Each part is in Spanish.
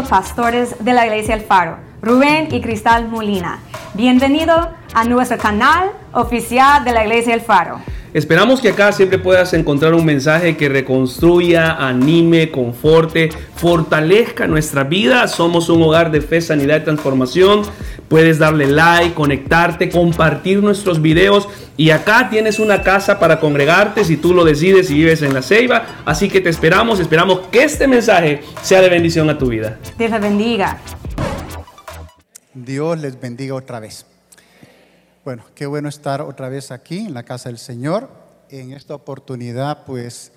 pastores de la Iglesia El Faro, Rubén y Cristal Molina. Bienvenido a nuestro canal oficial de la Iglesia El Faro. Esperamos que acá siempre puedas encontrar un mensaje que reconstruya, anime, conforte, fortalezca nuestra vida. Somos un hogar de fe, sanidad y transformación. Puedes darle like, conectarte, compartir nuestros videos. Y acá tienes una casa para congregarte si tú lo decides y vives en la ceiba. Así que te esperamos, esperamos que este mensaje sea de bendición a tu vida. Dios te bendiga. Dios les bendiga otra vez. Bueno, qué bueno estar otra vez aquí en la casa del Señor. En esta oportunidad, pues,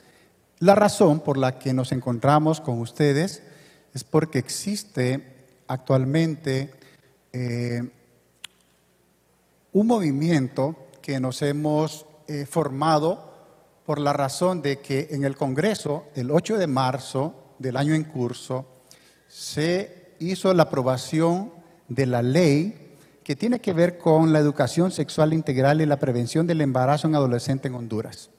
la razón por la que nos encontramos con ustedes es porque existe actualmente eh, un movimiento que nos hemos eh, formado por la razón de que en el Congreso, el 8 de marzo del año en curso, se hizo la aprobación de la ley que tiene que ver con la educación sexual integral y la prevención del embarazo en adolescente en Honduras.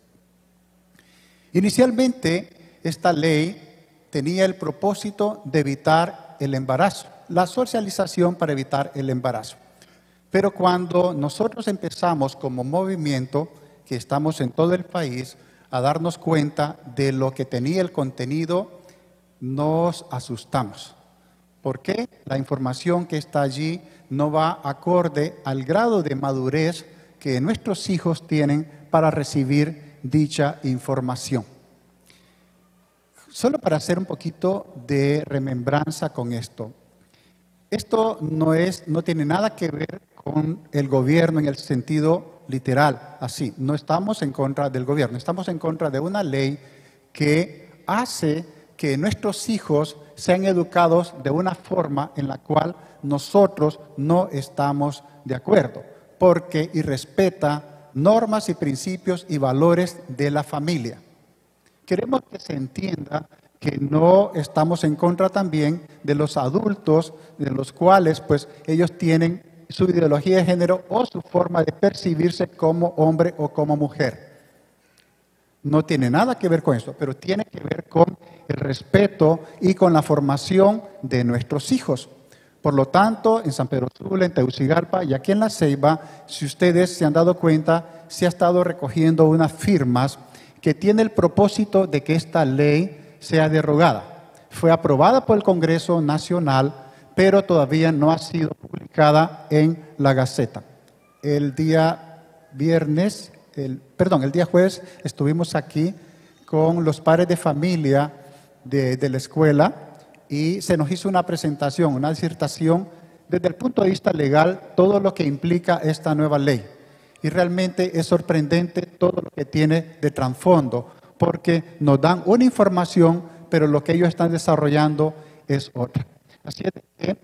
Inicialmente, esta ley tenía el propósito de evitar el embarazo, la socialización para evitar el embarazo. Pero cuando nosotros empezamos como movimiento, que estamos en todo el país, a darnos cuenta de lo que tenía el contenido, nos asustamos. ¿Por qué? La información que está allí no va acorde al grado de madurez que nuestros hijos tienen para recibir dicha información. Solo para hacer un poquito de remembranza con esto. Esto no, es, no tiene nada que ver con el gobierno en el sentido literal, así. No estamos en contra del gobierno, estamos en contra de una ley que hace que nuestros hijos sean educados de una forma en la cual nosotros no estamos de acuerdo, porque irrespeta normas y principios y valores de la familia. Queremos que se entienda que no estamos en contra también de los adultos, de los cuales pues ellos tienen su ideología de género o su forma de percibirse como hombre o como mujer. No tiene nada que ver con esto, pero tiene que ver con el respeto y con la formación de nuestros hijos. Por lo tanto, en San Pedro Sula, en Tegucigalpa y aquí en La Ceiba, si ustedes se han dado cuenta, se ha estado recogiendo unas firmas que tiene el propósito de que esta ley sea derogada. Fue aprobada por el Congreso Nacional, pero todavía no ha sido publicada en la Gaceta. El día viernes, perdón, el día jueves estuvimos aquí con los padres de familia de, la escuela y se nos hizo una presentación, una disertación desde el punto de vista legal, todo lo que implica esta nueva ley. Y realmente es sorprendente todo lo que tiene de trasfondo, porque nos dan una información, pero lo que ellos están desarrollando es otra. Así es que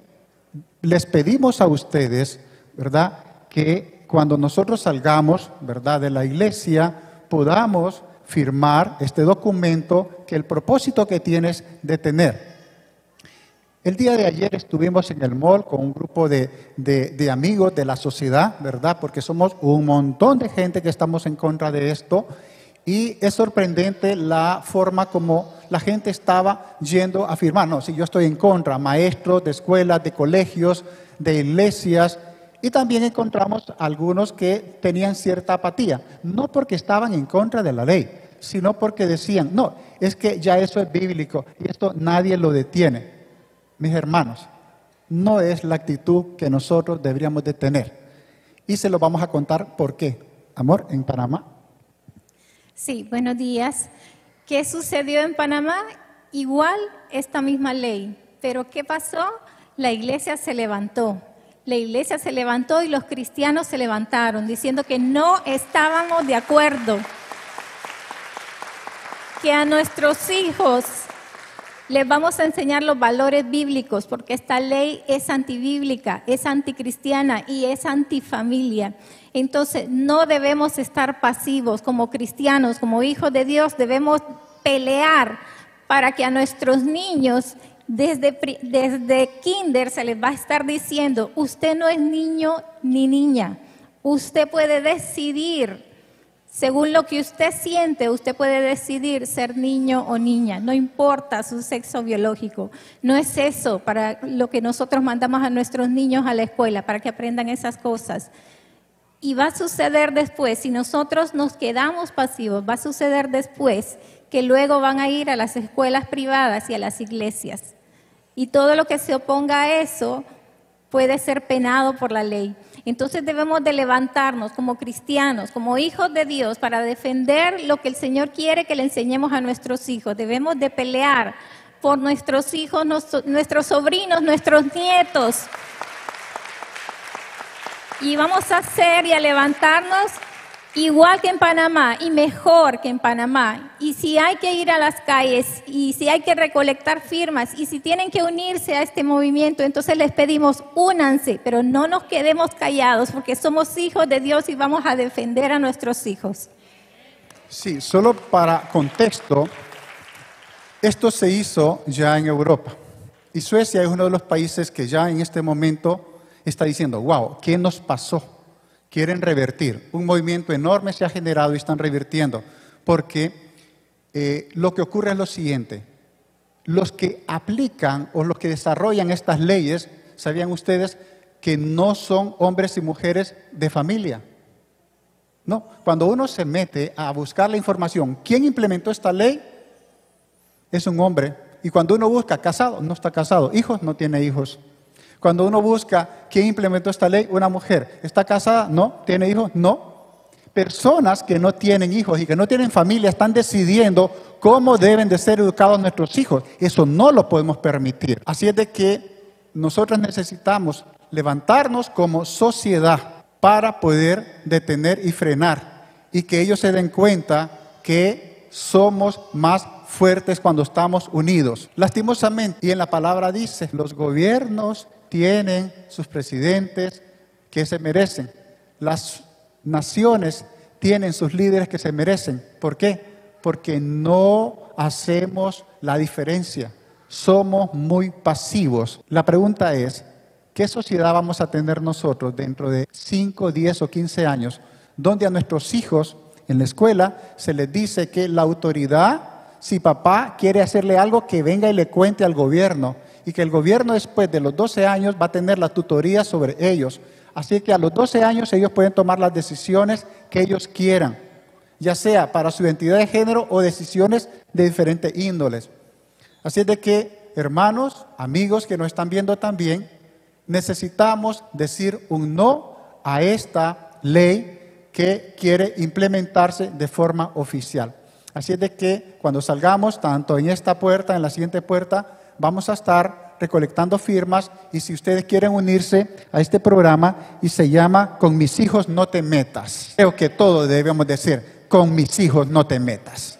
les pedimos a ustedes, ¿verdad?, que cuando nosotros salgamos, ¿verdad?, de la iglesia, podamos firmar este documento que el propósito que tienes de tener. El día de ayer estuvimos en el mall con un grupo de, de, amigos de la sociedad, ¿verdad? Porque somos un montón de gente que estamos en contra de esto. Y es sorprendente la forma como la gente estaba yendo a firmar. No, si yo estoy en contra, maestros de escuelas, de colegios, de iglesias. Y también encontramos algunos que tenían cierta apatía, no porque estaban en contra de la ley, sino porque decían, no, es que ya eso es bíblico y esto nadie lo detiene. Mis hermanos, no es la actitud que nosotros deberíamos de tener. Y se lo vamos a contar por qué. Amor, en Panamá. Sí, buenos días. ¿Qué sucedió en Panamá? Igual esta misma ley. Pero ¿qué pasó? La iglesia se levantó. La iglesia se levantó y los cristianos se levantaron diciendo que no estábamos de acuerdo que a nuestros hijos les vamos a enseñar los valores bíblicos, porque esta ley es antibíblica, es anticristiana y es antifamilia. Entonces, no debemos estar pasivos como cristianos, como hijos de Dios, debemos pelear para que a nuestros niños desde, desde kinder se les va a estar diciendo, usted no es niño ni niña, usted puede decidir Según lo que usted siente, usted puede decidir ser niño o niña, no importa su sexo biológico. No es eso para lo que nosotros mandamos a nuestros niños a la escuela, para que aprendan esas cosas. Y va a suceder después, si nosotros nos quedamos pasivos, va a suceder después que luego van a ir a las escuelas privadas y a las iglesias. Y todo lo que se oponga a eso puede ser penado por la ley. Entonces debemos de levantarnos como cristianos, como hijos de Dios, para defender lo que el Señor quiere que le enseñemos a nuestros hijos. Debemos de pelear por nuestros hijos, nuestros sobrinos, nuestros nietos. Y vamos a hacer y a levantarnos igual que en Panamá y mejor que en Panamá. Y si hay que ir a las calles y si hay que recolectar firmas y si tienen que unirse a este movimiento, entonces les pedimos únanse, pero no nos quedemos callados porque somos hijos de Dios y vamos a defender a nuestros hijos. Sí, solo para contexto, esto se hizo ya en Europa. Y Suecia es uno de los países que ya en este momento está diciendo, wow, ¿qué nos pasó? Quieren revertir. Un movimiento enorme se ha generado y están revirtiendo, porque eh, lo que ocurre es lo siguiente. Los que aplican o los que desarrollan estas leyes, ¿sabían ustedes que no son hombres y mujeres de familia? No, cuando uno se mete a buscar la información, ¿quién implementó esta ley? Es un hombre. Y cuando uno busca casado, no está casado. Hijos, no tiene hijos. Cuando uno busca quién implementó esta ley, una mujer. ¿Está casada? No. ¿Tiene hijos? No. Personas que no tienen hijos y que no tienen familia están decidiendo cómo deben de ser educados nuestros hijos. Eso no lo podemos permitir. Así es de que nosotros necesitamos levantarnos como sociedad para poder detener y frenar y que ellos se den cuenta que somos más fuertes cuando estamos unidos. Lastimosamente, y en la palabra dice, los gobiernos tienen sus presidentes que se merecen. Las naciones tienen sus líderes que se merecen. ¿Por qué? Porque no hacemos la diferencia. Somos muy pasivos. La pregunta es, ¿qué sociedad vamos a tener nosotros dentro de 5, 10 o 15 años donde a nuestros hijos en la escuela se les dice que la autoridad, si papá quiere hacerle algo, que venga y le cuente al gobierno y que el gobierno después de los 12 años va a tener la tutoría sobre ellos. Así que a los 12 años ellos pueden tomar las decisiones que ellos quieran, ya sea para su identidad de género o decisiones de diferentes índoles. Así de que, hermanos, amigos que nos están viendo también, necesitamos decir un no a esta ley que quiere implementarse de forma oficial. Así es de que cuando salgamos, tanto en esta puerta, en la siguiente puerta, vamos a estar recolectando firmas y si ustedes quieren unirse a este programa y se llama Con mis hijos no te metas. Creo que todo debemos decir, con mis hijos no te metas.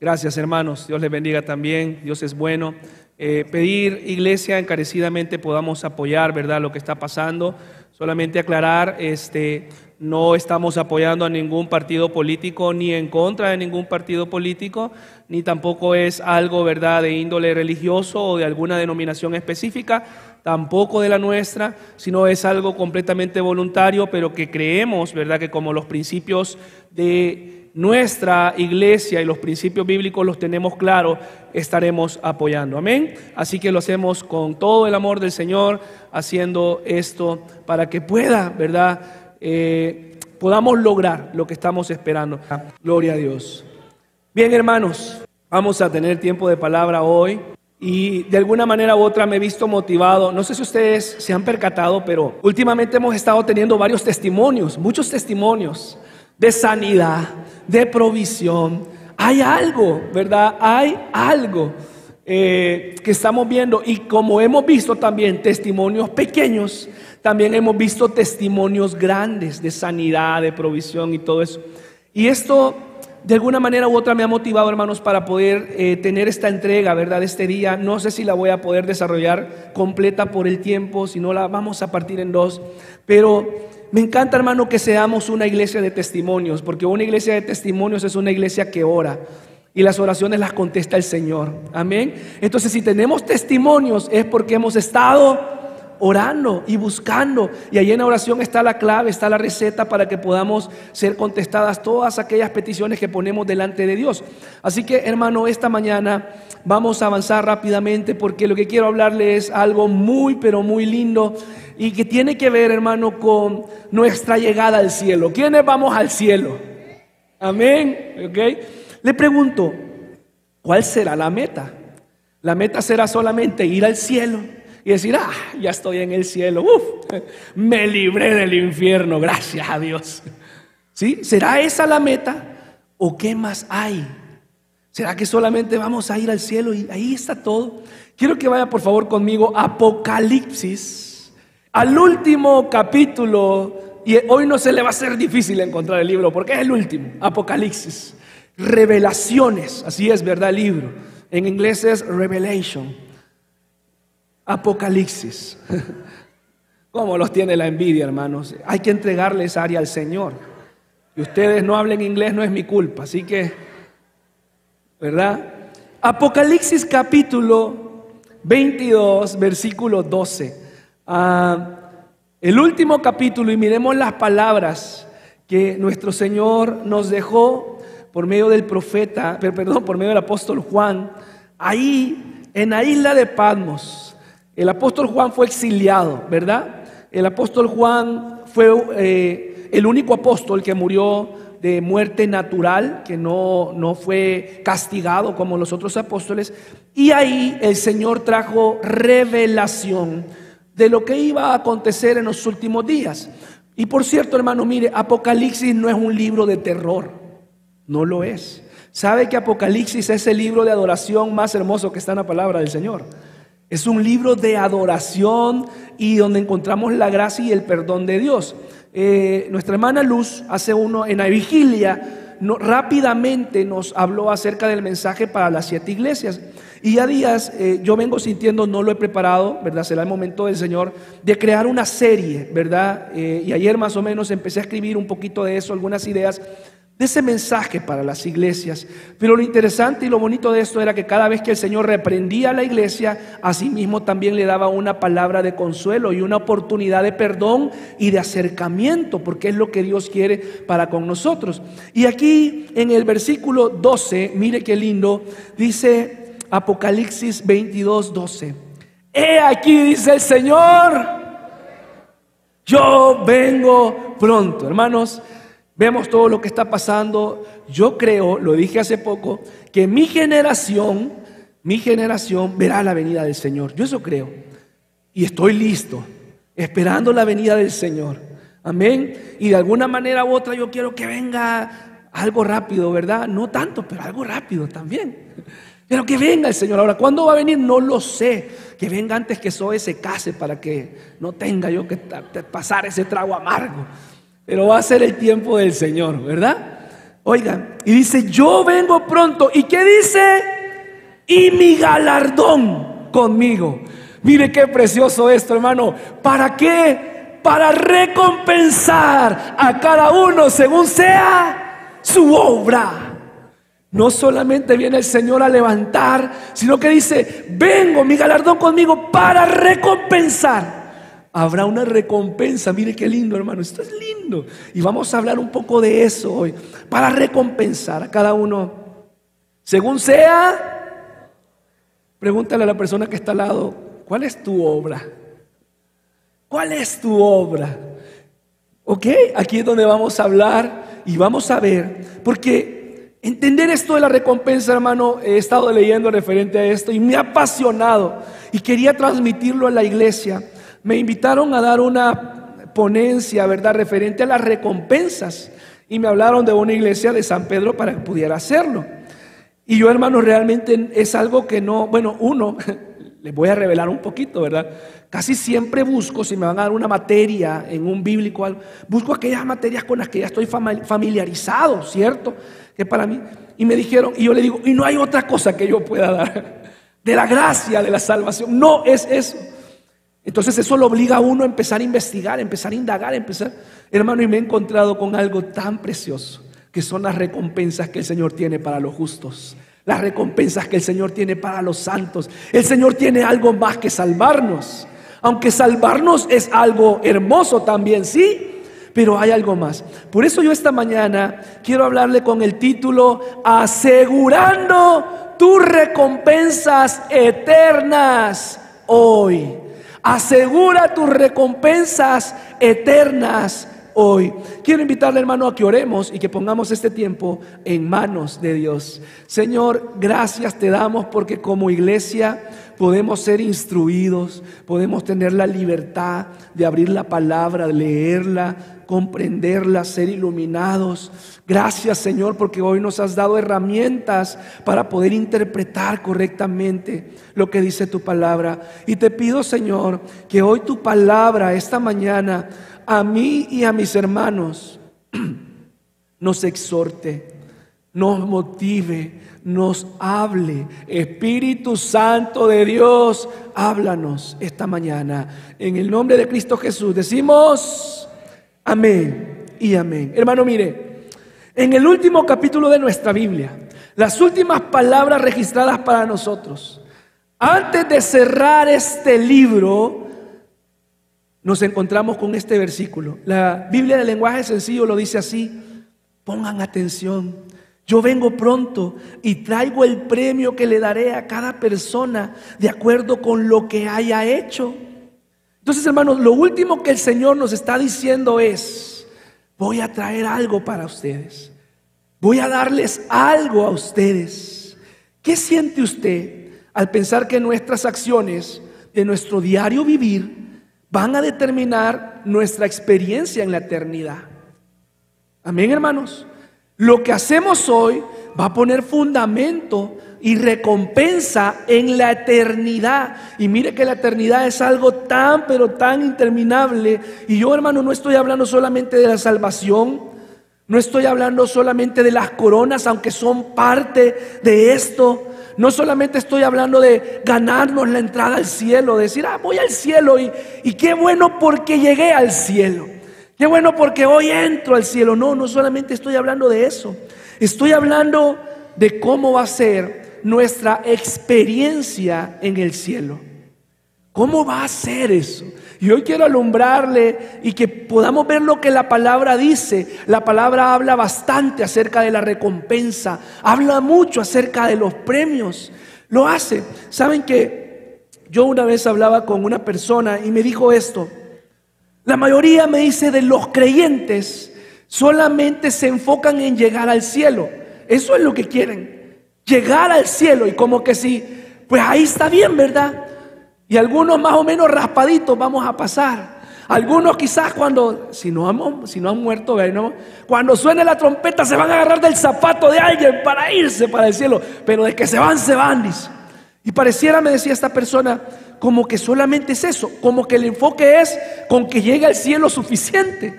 Gracias hermanos, Dios les bendiga también, Dios es bueno. Eh, pedir, iglesia, encarecidamente podamos apoyar, ¿verdad?, lo que está pasando. Solamente aclarar, este, no estamos apoyando a ningún partido político ni en contra de ningún partido político, ni tampoco es algo, ¿verdad?, de índole religioso o de alguna denominación específica, tampoco de la nuestra, sino es algo completamente voluntario, pero que creemos, ¿verdad?, que como los principios de nuestra iglesia y los principios bíblicos los tenemos claros, estaremos apoyando. Amén. Así que lo hacemos con todo el amor del Señor, haciendo esto para que pueda, ¿verdad? Eh, podamos lograr lo que estamos esperando. Gloria a Dios. Bien, hermanos, vamos a tener tiempo de palabra hoy. Y de alguna manera u otra me he visto motivado. No sé si ustedes se han percatado, pero últimamente hemos estado teniendo varios testimonios, muchos testimonios de sanidad, de provisión. Hay algo, ¿verdad? Hay algo eh, que estamos viendo. Y como hemos visto también testimonios pequeños, también hemos visto testimonios grandes de sanidad, de provisión y todo eso. Y esto de alguna manera u otra me ha motivado, hermanos, para poder eh, tener esta entrega, ¿verdad? Este día. No sé si la voy a poder desarrollar completa por el tiempo, si no la vamos a partir en dos. Pero me encanta, hermano, que seamos una iglesia de testimonios, porque una iglesia de testimonios es una iglesia que ora. Y las oraciones las contesta el Señor. Amén. Entonces, si tenemos testimonios es porque hemos estado orando y buscando. Y ahí en la oración está la clave, está la receta para que podamos ser contestadas todas aquellas peticiones que ponemos delante de Dios. Así que hermano, esta mañana vamos a avanzar rápidamente porque lo que quiero hablarle es algo muy, pero muy lindo y que tiene que ver, hermano, con nuestra llegada al cielo. ¿Quiénes vamos al cielo? Amén. ¿Ok? Le pregunto, ¿cuál será la meta? La meta será solamente ir al cielo y decir, ah, ya estoy en el cielo, uf, me libré del infierno, gracias a Dios. ¿Sí? ¿Será esa la meta? ¿O qué más hay? ¿Será que solamente vamos a ir al cielo y ahí está todo? Quiero que vaya por favor conmigo Apocalipsis, al último capítulo, y hoy no se le va a ser difícil encontrar el libro, porque es el último, Apocalipsis, revelaciones, así es, ¿verdad? El libro. En inglés es Revelation. Apocalipsis. ¿Cómo los tiene la envidia, hermanos? Hay que entregarle esa área al Señor. Y ustedes no hablen inglés no es mi culpa, así que, ¿verdad? Apocalipsis capítulo 22, versículo 12. Ah, el último capítulo y miremos las palabras que nuestro Señor nos dejó por medio del profeta, perdón, por medio del apóstol Juan, ahí en la isla de Patmos. El apóstol Juan fue exiliado, ¿verdad? El apóstol Juan fue eh, el único apóstol que murió de muerte natural, que no, no fue castigado como los otros apóstoles. Y ahí el Señor trajo revelación de lo que iba a acontecer en los últimos días. Y por cierto, hermano, mire, Apocalipsis no es un libro de terror, no lo es. ¿Sabe que Apocalipsis es el libro de adoración más hermoso que está en la palabra del Señor? Es un libro de adoración y donde encontramos la gracia y el perdón de Dios. Eh, nuestra hermana Luz hace uno en la vigilia, rápidamente nos habló acerca del mensaje para las siete iglesias. Y ya días eh, yo vengo sintiendo, no lo he preparado, ¿verdad? Será el momento del Señor de crear una serie, ¿verdad? Eh, y ayer más o menos empecé a escribir un poquito de eso, algunas ideas de ese mensaje para las iglesias. Pero lo interesante y lo bonito de esto era que cada vez que el Señor reprendía a la iglesia, asimismo también le daba una palabra de consuelo y una oportunidad de perdón y de acercamiento, porque es lo que Dios quiere para con nosotros. Y aquí en el versículo 12, mire qué lindo, dice Apocalipsis 22, 12. He aquí, dice el Señor, yo vengo pronto, hermanos. Vemos todo lo que está pasando. Yo creo, lo dije hace poco, que mi generación, mi generación verá la venida del Señor. Yo eso creo. Y estoy listo, esperando la venida del Señor. Amén. Y de alguna manera u otra yo quiero que venga algo rápido, ¿verdad? No tanto, pero algo rápido también. Pero que venga el Señor. Ahora, ¿cuándo va a venir? No lo sé. Que venga antes que Zoe se case para que no tenga yo que pasar ese trago amargo. Pero va a ser el tiempo del Señor, ¿verdad? Oigan, y dice, yo vengo pronto. ¿Y qué dice? Y mi galardón conmigo. Mire qué precioso esto, hermano. ¿Para qué? Para recompensar a cada uno según sea su obra. No solamente viene el Señor a levantar, sino que dice, vengo mi galardón conmigo para recompensar habrá una recompensa. Mire qué lindo, hermano. Esto es lindo. Y vamos a hablar un poco de eso hoy. Para recompensar a cada uno. Según sea, pregúntale a la persona que está al lado, ¿cuál es tu obra? ¿Cuál es tu obra? ¿Ok? Aquí es donde vamos a hablar y vamos a ver. Porque entender esto de la recompensa, hermano, he estado leyendo referente a esto y me ha apasionado. Y quería transmitirlo a la iglesia me invitaron a dar una ponencia, ¿verdad?, referente a las recompensas. Y me hablaron de una iglesia de San Pedro para que pudiera hacerlo. Y yo, hermano, realmente es algo que no, bueno, uno, les voy a revelar un poquito, ¿verdad? Casi siempre busco, si me van a dar una materia en un bíblico, busco aquellas materias con las que ya estoy familiarizado, ¿cierto? Que para mí, y me dijeron, y yo le digo, y no hay otra cosa que yo pueda dar, de la gracia, de la salvación, no es eso. Entonces eso lo obliga a uno a empezar a investigar, a empezar a indagar, a empezar. Hermano, y me he encontrado con algo tan precioso, que son las recompensas que el Señor tiene para los justos, las recompensas que el Señor tiene para los santos. El Señor tiene algo más que salvarnos. Aunque salvarnos es algo hermoso también, sí, pero hay algo más. Por eso yo esta mañana quiero hablarle con el título Asegurando tus recompensas eternas hoy. Asegura tus recompensas eternas hoy. Quiero invitarle, hermano, a que oremos y que pongamos este tiempo en manos de Dios. Señor, gracias te damos porque como iglesia podemos ser instruidos, podemos tener la libertad de abrir la palabra, leerla, comprenderla, ser iluminados. Gracias Señor porque hoy nos has dado herramientas para poder interpretar correctamente lo que dice tu palabra. Y te pido Señor que hoy tu palabra, esta mañana, a mí y a mis hermanos, nos exhorte, nos motive, nos hable. Espíritu Santo de Dios, háblanos esta mañana. En el nombre de Cristo Jesús decimos amén y amén. Hermano, mire, en el último capítulo de nuestra Biblia, las últimas palabras registradas para nosotros, antes de cerrar este libro, nos encontramos con este versículo. La Biblia del lenguaje sencillo lo dice así. Pongan atención. Yo vengo pronto y traigo el premio que le daré a cada persona de acuerdo con lo que haya hecho. Entonces, hermanos, lo último que el Señor nos está diciendo es, voy a traer algo para ustedes. Voy a darles algo a ustedes. ¿Qué siente usted al pensar que nuestras acciones de nuestro diario vivir van a determinar nuestra experiencia en la eternidad. Amén, hermanos. Lo que hacemos hoy va a poner fundamento y recompensa en la eternidad. Y mire que la eternidad es algo tan, pero tan interminable. Y yo, hermano, no estoy hablando solamente de la salvación, no estoy hablando solamente de las coronas, aunque son parte de esto. No solamente estoy hablando de ganarnos la entrada al cielo, decir, ah, voy al cielo y, y qué bueno porque llegué al cielo. Qué bueno porque hoy entro al cielo. No, no solamente estoy hablando de eso. Estoy hablando de cómo va a ser nuestra experiencia en el cielo. ¿Cómo va a ser eso? Y hoy quiero alumbrarle y que podamos ver lo que la palabra dice. La palabra habla bastante acerca de la recompensa, habla mucho acerca de los premios. Lo hace. Saben que yo una vez hablaba con una persona y me dijo esto. La mayoría me dice de los creyentes solamente se enfocan en llegar al cielo. Eso es lo que quieren. Llegar al cielo y como que si, pues ahí está bien, ¿verdad? Y algunos más o menos raspaditos vamos a pasar. Algunos quizás cuando, si no, han, si no muerto, cuando suene la trompeta se van a agarrar del zapato de alguien para irse para el cielo. Pero de que se van, se van, dice. Y pareciera, me decía esta persona, como que solamente es eso, como que el enfoque es con que llegue al cielo suficiente.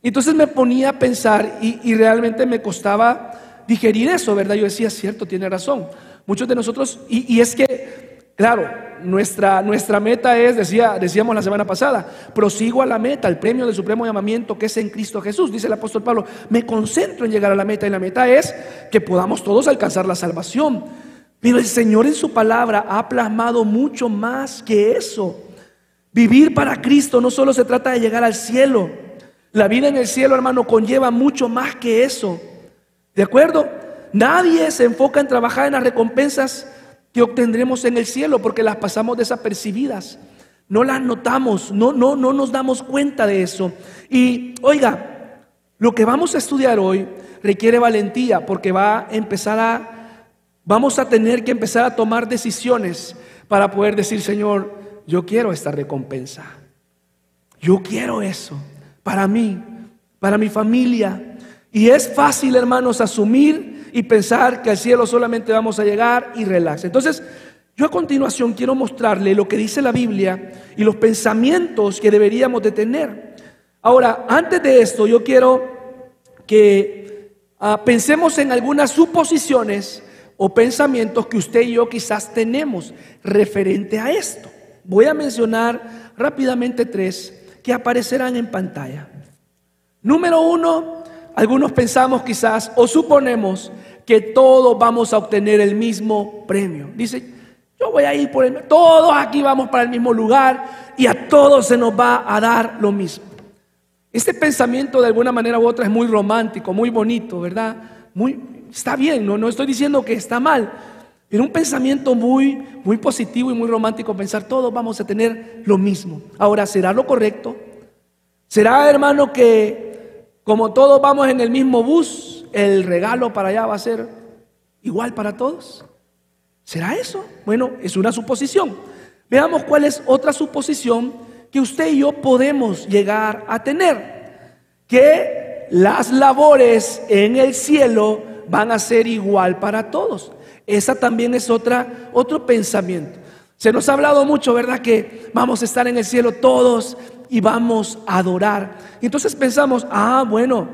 Entonces me ponía a pensar y, realmente me costaba digerir eso, ¿verdad? Yo decía, cierto, tiene razón. Muchos de nosotros, y, y es que Claro, nuestra, nuestra meta es, decía, decíamos la semana pasada, prosigo a la meta, el premio del supremo llamamiento que es en Cristo Jesús. Dice el apóstol Pablo, me concentro en llegar a la meta y la meta es que podamos todos alcanzar la salvación. Pero el Señor en su palabra ha plasmado mucho más que eso. Vivir para Cristo no solo se trata de llegar al cielo. La vida en el cielo, hermano, conlleva mucho más que eso. ¿De acuerdo? Nadie se enfoca en trabajar en las recompensas que obtendremos en el cielo porque las pasamos desapercibidas. No las notamos, no, no, no nos damos cuenta de eso. Y oiga, lo que vamos a estudiar hoy requiere valentía porque va a empezar a, vamos a tener que empezar a tomar decisiones para poder decir, Señor, yo quiero esta recompensa. Yo quiero eso para mí, para mi familia. Y es fácil, hermanos, asumir y pensar que al cielo solamente vamos a llegar y relax. Entonces, yo a continuación quiero mostrarle lo que dice la Biblia y los pensamientos que deberíamos de tener. Ahora, antes de esto, yo quiero que ah, pensemos en algunas suposiciones o pensamientos que usted y yo quizás tenemos referente a esto. Voy a mencionar rápidamente tres que aparecerán en pantalla. Número uno, algunos pensamos quizás o suponemos que todos vamos a obtener el mismo premio. Dice, Yo voy a ir por el... Todos aquí vamos para el mismo lugar y a todos se nos va a dar lo mismo. Este pensamiento de alguna manera u otra es muy romántico, muy bonito, ¿verdad? Muy, está bien, no, no estoy diciendo que está mal, pero un pensamiento muy, muy positivo y muy romántico, pensar todos vamos a tener lo mismo. Ahora, ¿será lo correcto? ¿Será, hermano, que como todos vamos en el mismo bus, el regalo para allá va a ser igual para todos? ¿Será eso? Bueno, es una suposición. Veamos cuál es otra suposición que usted y yo podemos llegar a tener. Que las labores en el cielo van a ser igual para todos. Esa también es otra, otro pensamiento. Se nos ha hablado mucho, ¿verdad? Que vamos a estar en el cielo todos y vamos a adorar. Y entonces pensamos, ah, bueno,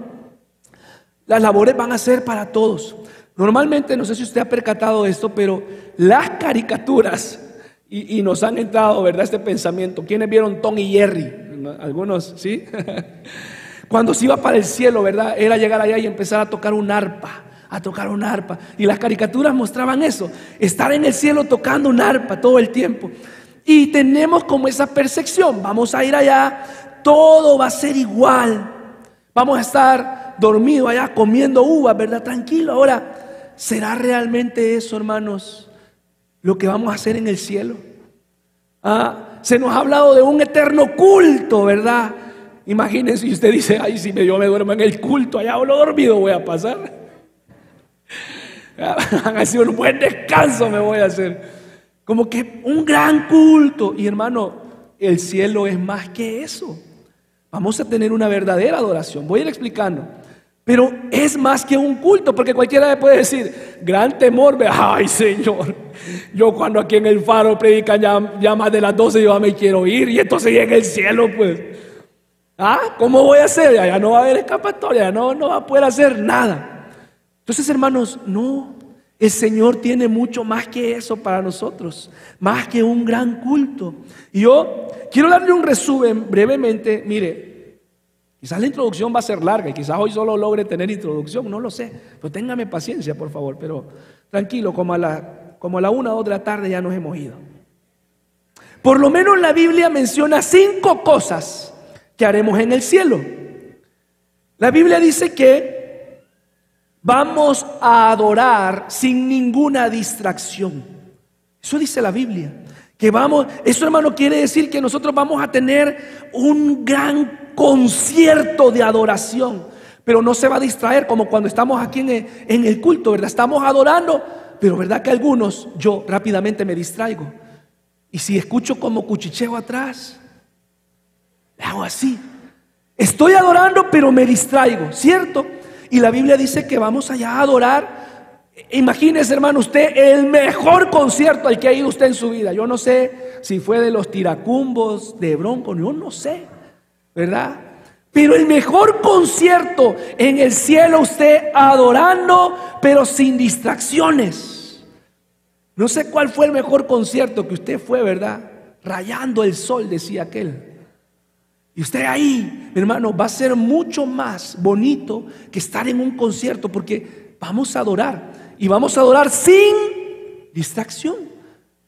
las labores van a ser para todos. Normalmente, no sé si usted ha percatado esto, pero las caricaturas, y, nos han entrado, ¿verdad? Este pensamiento. ¿Quiénes vieron Tom y Jerry? Algunos, ¿sí? Cuando se iba para el cielo, ¿verdad? Era llegar allá y empezar a tocar un arpa a tocar un arpa. Y las caricaturas mostraban eso, estar en el cielo tocando un arpa todo el tiempo. Y tenemos como esa percepción, vamos a ir allá, todo va a ser igual. Vamos a estar dormidos allá comiendo uvas, ¿verdad? Tranquilo. Ahora, ¿será realmente eso, hermanos, lo que vamos a hacer en el cielo? Ah, se nos ha hablado de un eterno culto, ¿verdad? Imagínense, y usted dice, ay, si yo me duermo en el culto, allá o lo dormido voy a pasar. Han sido un buen descanso me voy a hacer. Como que un gran culto. Y hermano, el cielo es más que eso. Vamos a tener una verdadera adoración. Voy a ir explicando. Pero es más que un culto, porque cualquiera puede decir, gran temor, ay Señor, yo cuando aquí en el faro predican ya, más de las 12, yo ya me quiero ir, y entonces en el cielo, pues, ¿ah? ¿Cómo voy a hacer? Ya, no va a haber escapatoria, ya no, no va a poder hacer nada. Entonces, hermanos, no, el Señor tiene mucho más que eso para nosotros, más que un gran culto. Y yo quiero darle un resumen brevemente. Mire, quizás la introducción va a ser larga y quizás hoy solo logre tener introducción, no lo sé. Pero téngame paciencia, por favor. Pero tranquilo, como a la, como a la una o la tarde ya nos hemos ido. Por lo menos la Biblia menciona cinco cosas que haremos en el cielo. La Biblia dice que Vamos a adorar sin ninguna distracción. Eso dice la Biblia. Que vamos, eso hermano quiere decir que nosotros vamos a tener un gran concierto de adoración. Pero no se va a distraer como cuando estamos aquí en el, culto, ¿verdad? Estamos adorando, pero ¿verdad que algunos, yo rápidamente me distraigo? Y si escucho como cuchicheo atrás, hago así. Estoy adorando, pero me distraigo, ¿cierto? Y la Biblia dice que vamos allá a adorar. Imagínese, hermano, usted el mejor concierto al que ha ido usted en su vida. Yo no sé si fue de los tiracumbos, de Bronco, yo no sé, ¿verdad? Pero el mejor concierto en el cielo usted adorando, pero sin distracciones. No sé cuál fue el mejor concierto que usted fue, ¿verdad? Rayando el sol, decía aquel. Y usted ahí, mi hermano, va a ser mucho más bonito que estar en un concierto porque vamos a adorar y vamos a adorar sin distracción.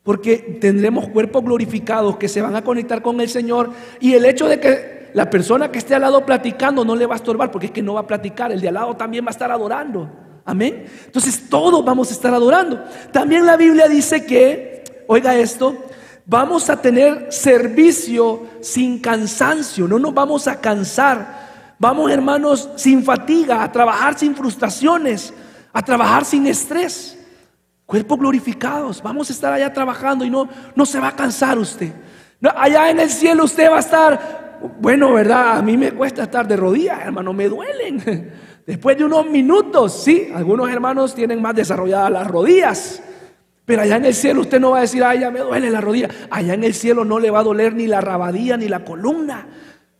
Porque tendremos cuerpos glorificados que se van a conectar con el Señor y el hecho de que la persona que esté al lado platicando no le va a estorbar porque es que no va a platicar, el de al lado también va a estar adorando. Amén. Entonces todos vamos a estar adorando. También la Biblia dice que, oiga esto, vamos a tener servicio sin cansancio, no nos vamos a cansar. Vamos, hermanos, sin fatiga, a trabajar sin frustraciones, a trabajar sin estrés. Cuerpos glorificados, vamos a estar allá trabajando y no, no se va a cansar usted. allá en el cielo usted va a estar, bueno, ¿verdad? A mí me cuesta estar de rodillas, hermano, me duelen. Después de unos minutos, sí, algunos hermanos tienen más desarrolladas las rodillas. Pero allá en el cielo usted no va a decir, ay, ya me duele la rodilla. Allá en el cielo no le va a doler ni la rabadía ni la columna.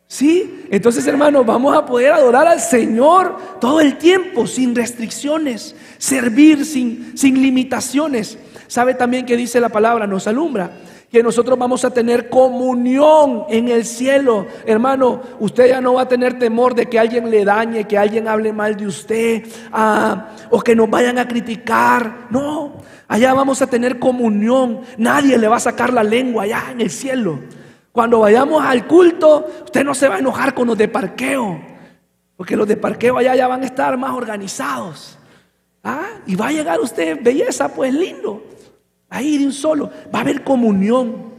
¿Sí? Entonces, hermanos, vamos a poder adorar al Señor todo el tiempo, sin restricciones, servir sin, sin limitaciones. ¿Sabe también que dice la palabra? Nos alumbra que nosotros vamos a tener comunión en el cielo. Hermano, usted ya no va a tener temor de que alguien le dañe, que alguien hable mal de usted, ah, o que nos vayan a criticar. No, allá vamos a tener comunión. Nadie le va a sacar la lengua allá en el cielo. Cuando vayamos al culto, usted no se va a enojar con los de parqueo, porque los de parqueo allá ya van a estar más organizados. Ah, y va a llegar usted, belleza, pues lindo. Ahí de un solo. Va a haber comunión.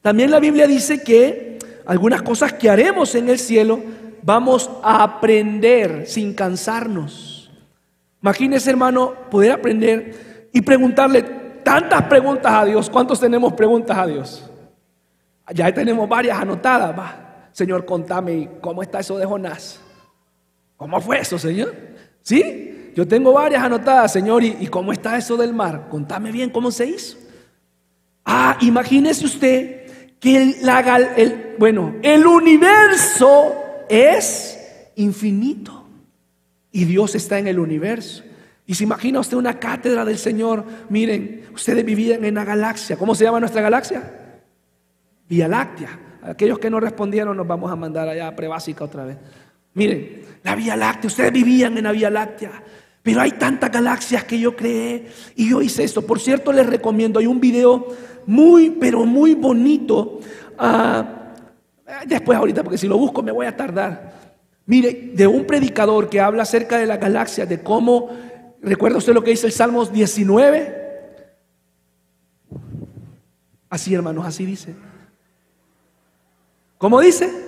También la Biblia dice que algunas cosas que haremos en el cielo vamos a aprender sin cansarnos. Imagínese, hermano, poder aprender y preguntarle tantas preguntas a Dios. ¿Cuántos tenemos preguntas a Dios? Ya tenemos varias anotadas. Va, Señor, contame cómo está eso de Jonás. ¿Cómo fue eso, Señor? ¿Sí? Yo tengo varias anotadas, Señor, ¿y, cómo está eso del mar? Contame bien cómo se hizo. Ah, imagínese usted que el, bueno, el universo es infinito y Dios está en el universo. Y se imagina usted una cátedra del Señor, miren, ustedes vivían en la galaxia. ¿Cómo se llama nuestra galaxia? Vía Láctea. Aquellos que no respondieron nos vamos a mandar allá prebásica otra vez. Miren, la Vía Láctea, ustedes vivían en la Vía Láctea. Pero hay tantas galaxias que yo creé y yo hice esto. Por cierto, les recomiendo, hay un video muy, pero muy bonito. Ah, después ahorita, porque si lo busco me voy a tardar. Mire, de un predicador que habla acerca de la galaxia, de cómo, ¿recuerda usted lo que dice el Salmos 19? Así, hermanos, así dice. ¿Cómo dice?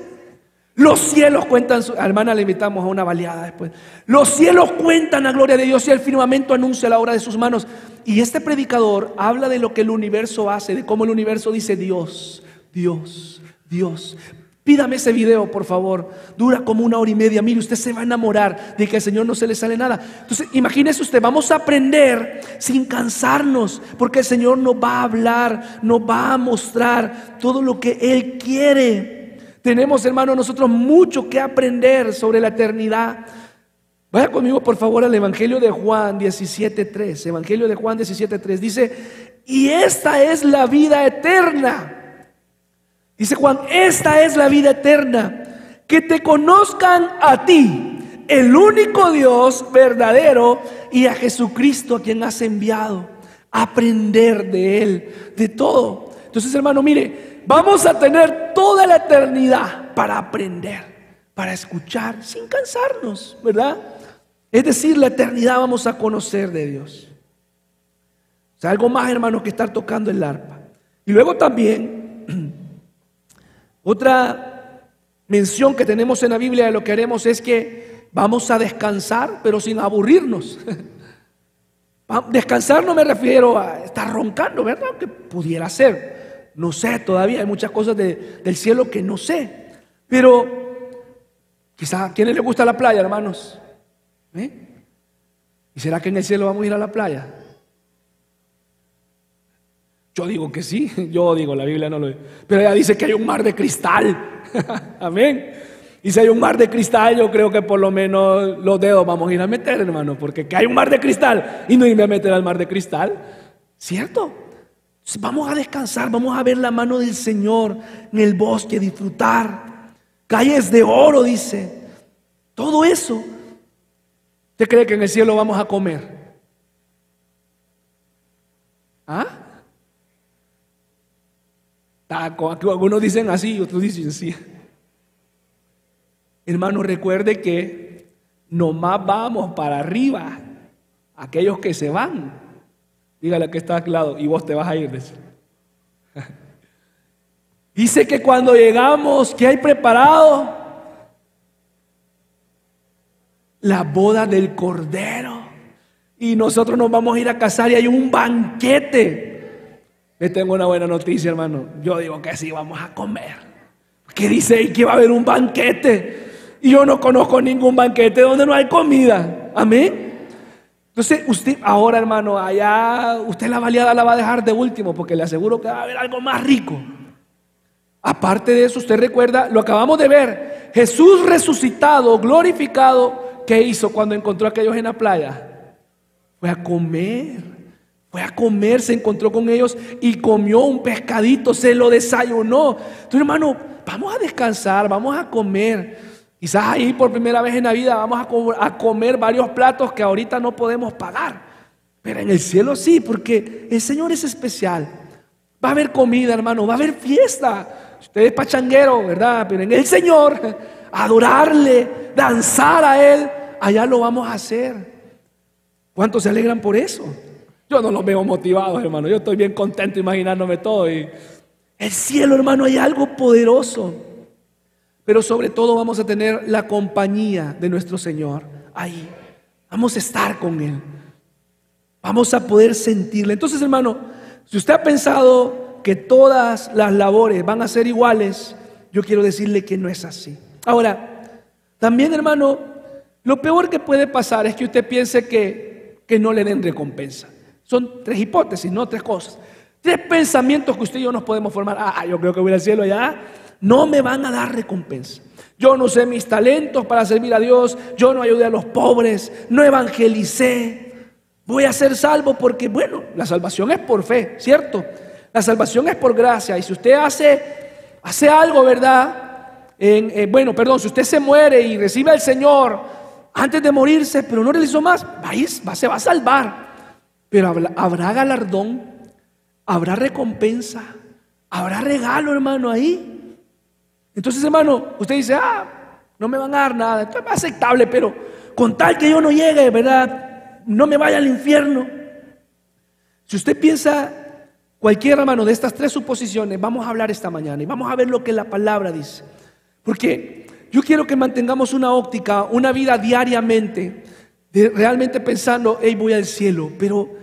Los cielos cuentan, hermana le invitamos a una baleada después. Los cielos cuentan la gloria de Dios y el firmamento anuncia la obra de sus manos. Y este predicador habla de lo que el universo hace, de cómo el universo dice Dios, Dios, Dios. Pídame ese video, por favor. Dura como una hora y media. Mire, usted se va a enamorar de que al Señor no se le sale nada. Entonces, imagínese usted, vamos a aprender sin cansarnos, porque el Señor nos va a hablar, nos va a mostrar todo lo que Él quiere. Tenemos, hermanos, nosotros mucho que aprender sobre la eternidad. Vaya conmigo, por favor, al Evangelio de Juan 17.3. Evangelio de Juan 17.3. Dice, y esta es la vida eterna. Dice Juan, esta es la vida eterna. Que te conozcan a ti, el único Dios verdadero, y a Jesucristo a quien has enviado. Aprender de Él, de todo. Entonces, hermano, mire, Vamos a tener toda la eternidad para aprender, para escuchar, sin cansarnos, ¿verdad? Es decir, la eternidad vamos a conocer de Dios. O sea, algo más, hermanos, que estar tocando el arpa. Y luego también, otra mención que tenemos en la Biblia de lo que haremos es que vamos a descansar, pero sin aburrirnos. Descansar no me refiero a estar roncando, ¿verdad? Que pudiera ser. No sé todavía, hay muchas cosas del cielo que no sé. Pero quizá a quienes les gusta la playa, hermanos. ¿Eh? ¿Y será que en el cielo vamos a ir a la playa? Yo digo que sí, yo digo, la Biblia no lo dice. Pero ella dice que hay un mar de cristal. Amén. Y si hay un mar de cristal, yo creo que por lo menos los dedos vamos a ir a meter, hermano, porque que hay un mar de cristal y no irme a meter al mar de cristal, ¿cierto? Vamos a descansar, vamos a ver la mano del Señor en el bosque, disfrutar. Calles de oro, dice. Todo eso. ¿Usted cree que en el cielo vamos a comer? ¿Ah? Taco. algunos dicen así, otros dicen así. Hermano, recuerde que nomás vamos para arriba aquellos que se van. Dígale que está al lado y vos te vas a ir. Dice que cuando llegamos, ¿qué hay preparado? La boda del Cordero. Y nosotros nos vamos a ir a casar y hay un banquete. Les tengo una buena noticia, hermano. Yo digo que sí, vamos a comer. ¿Qué dice que va a haber un banquete? Y yo no conozco ningún banquete donde no hay comida. Amén. Entonces, usted ahora, hermano, allá usted la baleada la va a dejar de último porque le aseguro que va a haber algo más rico. Aparte de eso, usted recuerda, lo acabamos de ver, Jesús resucitado, glorificado, ¿qué hizo cuando encontró a aquellos en la playa? Fue a comer, Fue a comer, se encontró con ellos y comió un pescadito, se lo desayunó. Entonces, hermano, vamos a descansar, vamos a comer. Quizás ahí por primera vez en la vida vamos a, comer varios platos que ahorita no podemos pagar. Pero en el cielo sí, porque el Señor es especial. Va a haber comida, hermano, va a haber fiesta. Usted es pachanguero, ¿verdad? Pero en el Señor, adorarle, danzar a Él, allá lo vamos a hacer. ¿Cuántos se alegran por eso? Yo no los veo motivados, hermano. Yo estoy bien contento imaginándome todo. Y el cielo, hermano, hay algo poderoso. Pero sobre todo vamos a tener la compañía de nuestro Señor ahí. Vamos a estar con Él. Vamos a poder sentirle. Entonces, hermano, si usted ha pensado que todas las labores van a ser iguales, yo quiero decirle que no es así. Ahora, también, hermano, lo peor que puede pasar es que usted piense que, que no le den recompensa. Son tres hipótesis, no tres cosas. Tres pensamientos que usted y yo nos podemos formar. Ah, yo creo que voy al cielo allá. No me van a dar recompensa. Yo no sé mis talentos para servir a Dios. Yo no ayudé a los pobres. No evangelicé. Voy a ser salvo porque, bueno, la salvación es por fe, ¿cierto? La salvación es por gracia. Y si usted hace, hace algo, ¿verdad? Eh, bueno, perdón, si usted se muere y recibe al Señor antes de morirse, pero no realizó más, va, se va a salvar. Pero habrá galardón, habrá recompensa, habrá regalo, hermano, ahí. Entonces, hermano, usted dice, ah, no me van a dar nada, esto es aceptable, pero con tal que yo no llegue, ¿verdad? No me vaya al infierno. Si usted piensa cualquier hermano de estas tres suposiciones, vamos a hablar esta mañana y vamos a ver lo que la palabra dice. Porque yo quiero que mantengamos una óptica, una vida diariamente, realmente pensando, hey, voy al cielo, pero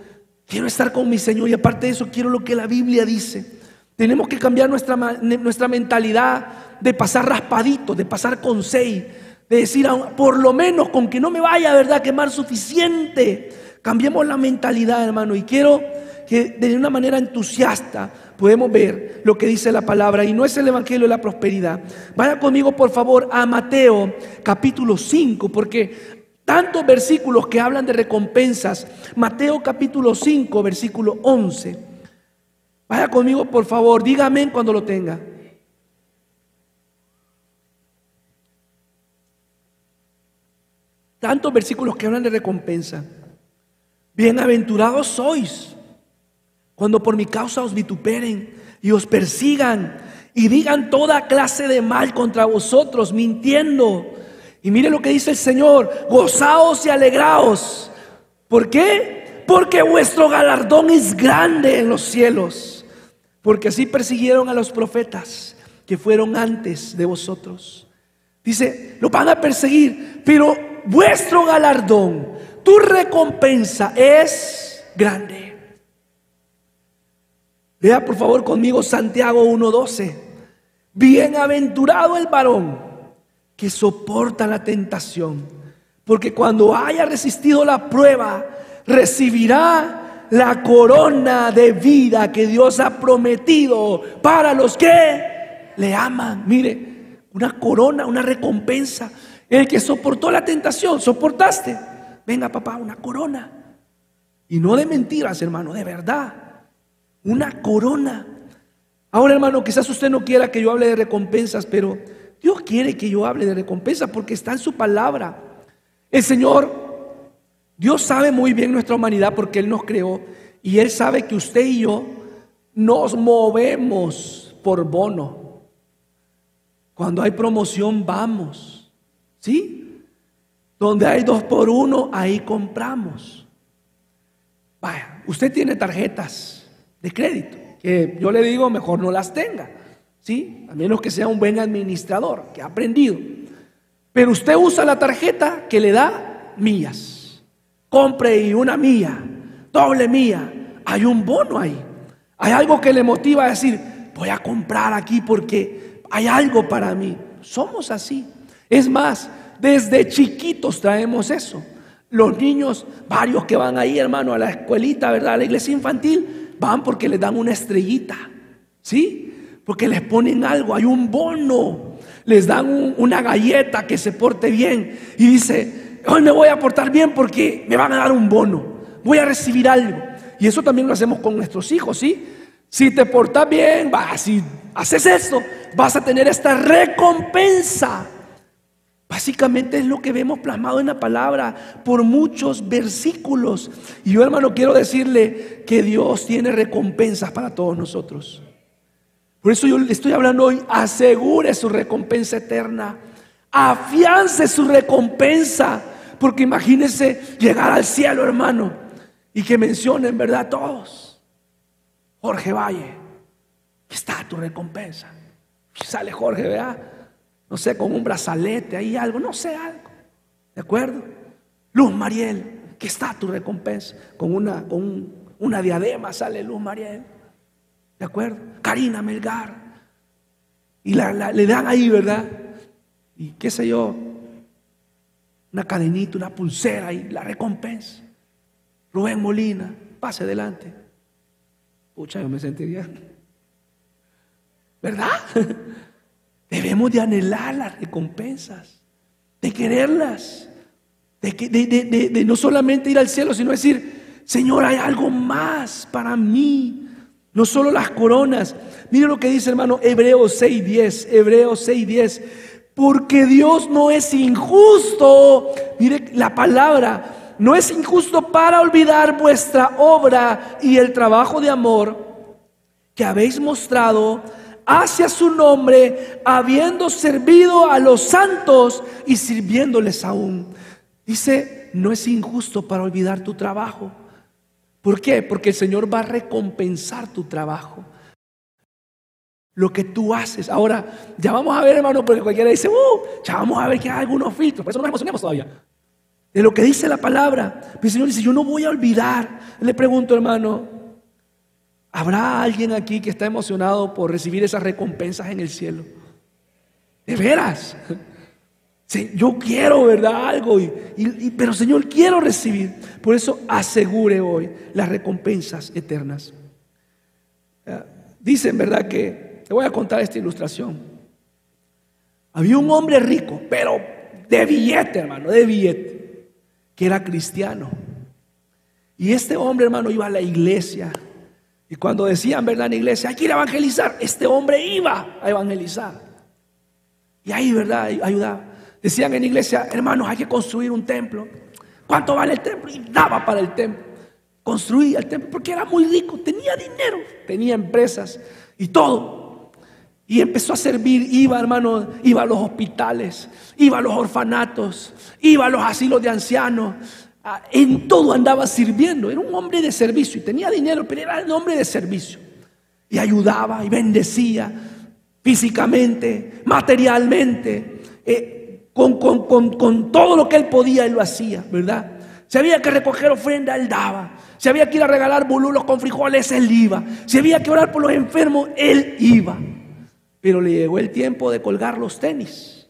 Quiero estar con mi Señor y aparte de eso quiero lo que la Biblia dice. Tenemos que cambiar nuestra, nuestra mentalidad de pasar raspadito, de pasar con seis, de decir, por lo menos con que no me vaya, ¿verdad?, quemar suficiente. Cambiemos la mentalidad, hermano, y quiero que de una manera entusiasta podemos ver lo que dice la palabra y no es el Evangelio de la prosperidad. Vaya conmigo, por favor, a Mateo capítulo 5, porque tantos versículos que hablan de recompensas. Mateo capítulo 5, versículo 11. Vaya conmigo, por favor, dígame cuando lo tenga. Tantos versículos que hablan de recompensa. Bienaventurados sois cuando por mi causa os vituperen y os persigan y digan toda clase de mal contra vosotros, mintiendo. Y mire lo que dice el Señor, gozaos y alegraos. ¿Por qué? Porque vuestro galardón es grande en los cielos. Porque así persiguieron a los profetas que fueron antes de vosotros. Dice, lo van a perseguir, pero vuestro galardón, tu recompensa es grande. Vea por favor conmigo Santiago 1.12. Bienaventurado el varón que soporta la tentación, porque cuando haya resistido la prueba, recibirá la corona de vida que Dios ha prometido para los que le aman. Mire, una corona, una recompensa. El que soportó la tentación, soportaste. Venga, papá, una corona. Y no de mentiras, hermano, de verdad. Una corona. Ahora, hermano, quizás usted no quiera que yo hable de recompensas, pero Dios quiere que yo hable de recompensa porque está en su palabra. El Señor, Dios sabe muy bien nuestra humanidad porque Él nos creó y Él sabe que usted y yo nos movemos por bono. Cuando hay promoción vamos, ¿sí? Donde hay dos por uno, ahí compramos. Vaya, usted tiene tarjetas de crédito, que yo le digo mejor no las tenga. ¿sí? A menos que sea un buen administrador, que ha aprendido. Pero usted usa la tarjeta que le da millas. Compre y una milla, doble milla. Hay un bono ahí. Hay algo que le motiva a decir, voy a comprar aquí porque hay algo para mí. Somos así. Es más, desde chiquitos traemos eso. Los niños, varios que van ahí, hermano, a la escuelita, ¿verdad? A la iglesia infantil, van porque les dan una estrellita. ¿Sí? Porque les ponen algo, hay un bono, les dan una galleta que se porte bien y dice, hoy me voy a portar bien porque me van a dar un bono, voy a recibir algo. Y eso también lo hacemos con nuestros hijos, ¿sí? Si te portas bien, si haces esto, vas a tener esta recompensa. Básicamente es lo que vemos plasmado en la palabra por muchos versículos. Y yo hermano quiero decirle que Dios tiene recompensas para todos nosotros. Por eso yo le estoy hablando hoy, asegure su recompensa eterna, afiance su recompensa, porque imagínese llegar al cielo hermano y que mencionen, ¿verdad? Todos. Jorge Valle, está tu recompensa. sale Jorge, ¿verdad? no sé, con un brazalete, ahí algo, no sé, algo. ¿De acuerdo? Luz Mariel, que está tu recompensa. Con una, con una diadema sale Luz Mariel. ¿De acuerdo? Karina Melgar. Y le dan ahí, ¿verdad? Y qué sé yo, una cadenita, una pulsera y la recompensa. Rubén Molina, pase adelante. Pucha, yo me sentiría. ¿Verdad? Debemos de anhelar las recompensas, de quererlas, de, de, no solamente ir al cielo, sino decir, Señor, hay algo más para mí. No solo las coronas. Mire lo que dice hermano Hebreos 6.10. Hebreos 6.10. Porque Dios no es injusto. Mire la palabra. No es injusto para olvidar vuestra obra y el trabajo de amor que habéis mostrado hacia su nombre, habiendo servido a los santos y sirviéndoles aún. Dice, no es injusto para olvidar tu trabajo. ¿Por qué? Porque el Señor va a recompensar tu trabajo. Lo que tú haces. Ahora, ya vamos a ver, hermano, porque cualquiera dice, uh, ya vamos a ver que hay algunos filtros. Por eso no nos emocionamos todavía. De lo que dice la palabra. El Señor dice, yo no voy a olvidar. Le pregunto, hermano, ¿Habrá alguien aquí que está emocionado por recibir esas recompensas en el cielo? De veras. yo quiero, ¿verdad? Algo, pero Señor, quiero recibir. Por eso asegure hoy las recompensas eternas. Ah, dicen, ¿verdad? Que te voy a contar esta ilustración. Había un hombre rico, pero de billete, hermano, de billete, que era cristiano. Y este hombre, hermano, iba a la iglesia y cuando decían, ¿verdad? En la iglesia, hay que ir a evangelizar, este hombre iba a evangelizar. Y ahí, ¿verdad? Ayudaba. Decían en la iglesia, hermanos, hay que construir un templo. ¿Cuánto vale el templo? Y daba para el templo. Construía el templo porque era muy rico, tenía dinero, tenía empresas y todo. Y empezó a servir, iba, hermano, iba a los hospitales, iba a los orfanatos, iba a los asilos de ancianos, Ah, en todo andaba sirviendo. Era un hombre de servicio y tenía dinero, pero era un hombre de servicio. Y ayudaba y bendecía físicamente, materialmente, eh, con, con, todo lo que él podía, él lo hacía, ¿verdad? Si había que recoger ofrenda, él daba. Si había que ir a regalar bolulos con frijoles, él iba. Si había que orar por los enfermos, él iba. Pero le llegó el tiempo de colgar los tenis.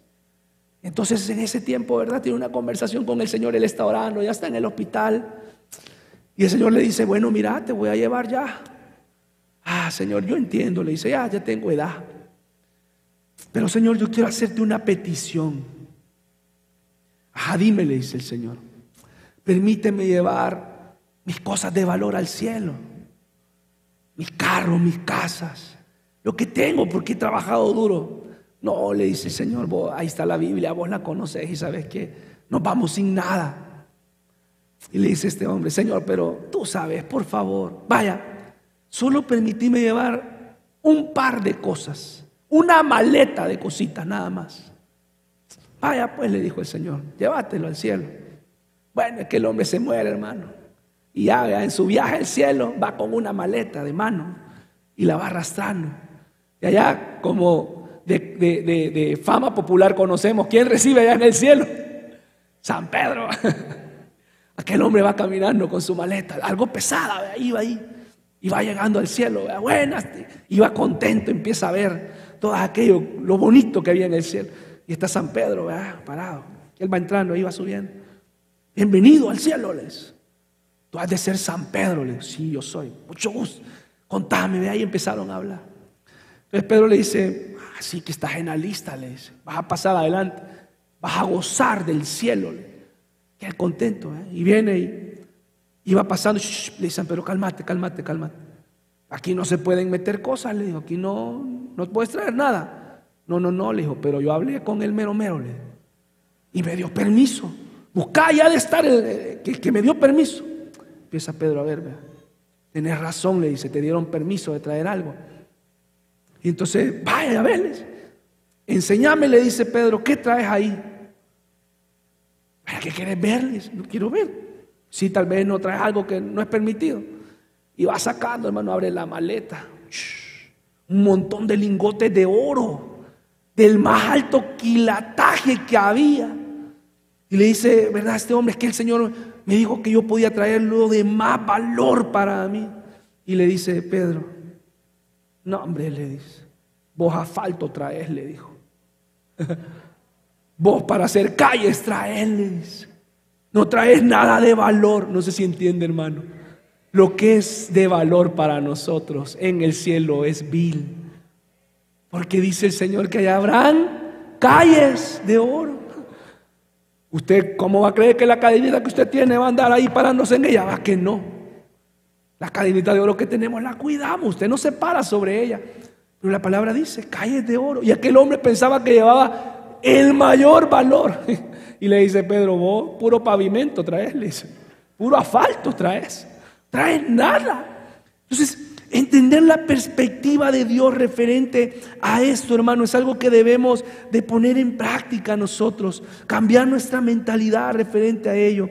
Entonces en ese tiempo, ¿verdad? Tiene una conversación con el Señor, él está orando, ya está en el hospital. Y el Señor le dice, bueno, mira, te voy a llevar ya. Ah, Señor, yo entiendo, le dice, ya, ya tengo edad. Pero Señor, yo quiero hacerte una petición. Ah, dime, le dice el Señor, permíteme llevar mis cosas de valor al cielo. Mis carros, mis casas, lo que tengo porque he trabajado duro. No, le dice, Señor, ahí está la Biblia, vos la conoces y sabes que nos vamos sin nada. Y le dice este hombre, Señor, pero tú sabes, por favor, vaya, solo permitíme llevar un par de cosas, una maleta de cositas nada más. Vaya, pues le dijo el Señor, llévatelo al cielo. Bueno, es que el hombre se muere, hermano. Y ya en su viaje al cielo va con una maleta de mano y la va arrastrando. Y allá, como de, fama popular conocemos. ¿Quién recibe allá en el cielo? San Pedro. Aquel hombre va caminando con su maleta, algo pesada, iba ahí, y va llegando al cielo, buenas, iba contento, empieza a ver todo aquello, lo bonito que había en el cielo. Y está San Pedro, parado. Él va entrando, iba subiendo. Bienvenido al cielo, les. Tú has de ser San Pedro, les. Sí, yo soy. Mucho gusto. Contame, ve ahí empezaron a hablar. Entonces Pedro le dice, Así que estás en la lista, le dice. Vas a pasar adelante. Vas a gozar del cielo. Queda contento. ¿eh? Y viene y, Iba pasando, le dicen, pero cálmate, cálmate, cálmate. Aquí no se pueden meter cosas, le dijo, aquí no, no puedes traer nada. No, no, no, le dijo, pero yo hablé con el mero mero, le y me dio permiso. Buscá ya de estar, el- el- que, me dio permiso. Empieza Pedro a ver. Tenés razón, le dice, te dieron permiso de traer algo. Entonces, vaya a verles. Enseñame, le dice Pedro, ¿qué traes ahí? ¿Para qué quieres verles? No quiero ver. Si tal vez no traes algo que no es permitido. Y va sacando, hermano, abre la maleta. Un montón de lingotes de oro. Del más alto quilataje que había. Y le dice, ¿verdad? Este hombre es que el Señor me dijo que yo podía traer lo de más valor para mí. Y le dice Pedro, no, hombre, le dice, vos asfalto traes, le dijo. Vos para hacer calles traes, le dice. No traes nada de valor. No sé si entiende, hermano. Lo que es de valor para nosotros en el cielo es vil. Porque dice el Señor que allá habrán calles de oro. ¿Usted cómo va a creer que la cadenita que usted tiene va a andar ahí parándose en ella? Va que no. La cadenita de oro que tenemos la cuidamos. Usted no se para sobre ella. Pero la palabra dice calles de oro. Y aquel hombre pensaba que llevaba el mayor valor. Y le dice Pedro, vos puro pavimento traes, le dice. Puro asfalto traes. Traes nada. Entonces, entender la perspectiva de Dios referente a esto, hermano, es algo que debemos de poner en práctica nosotros, cambiar nuestra mentalidad referente a ello.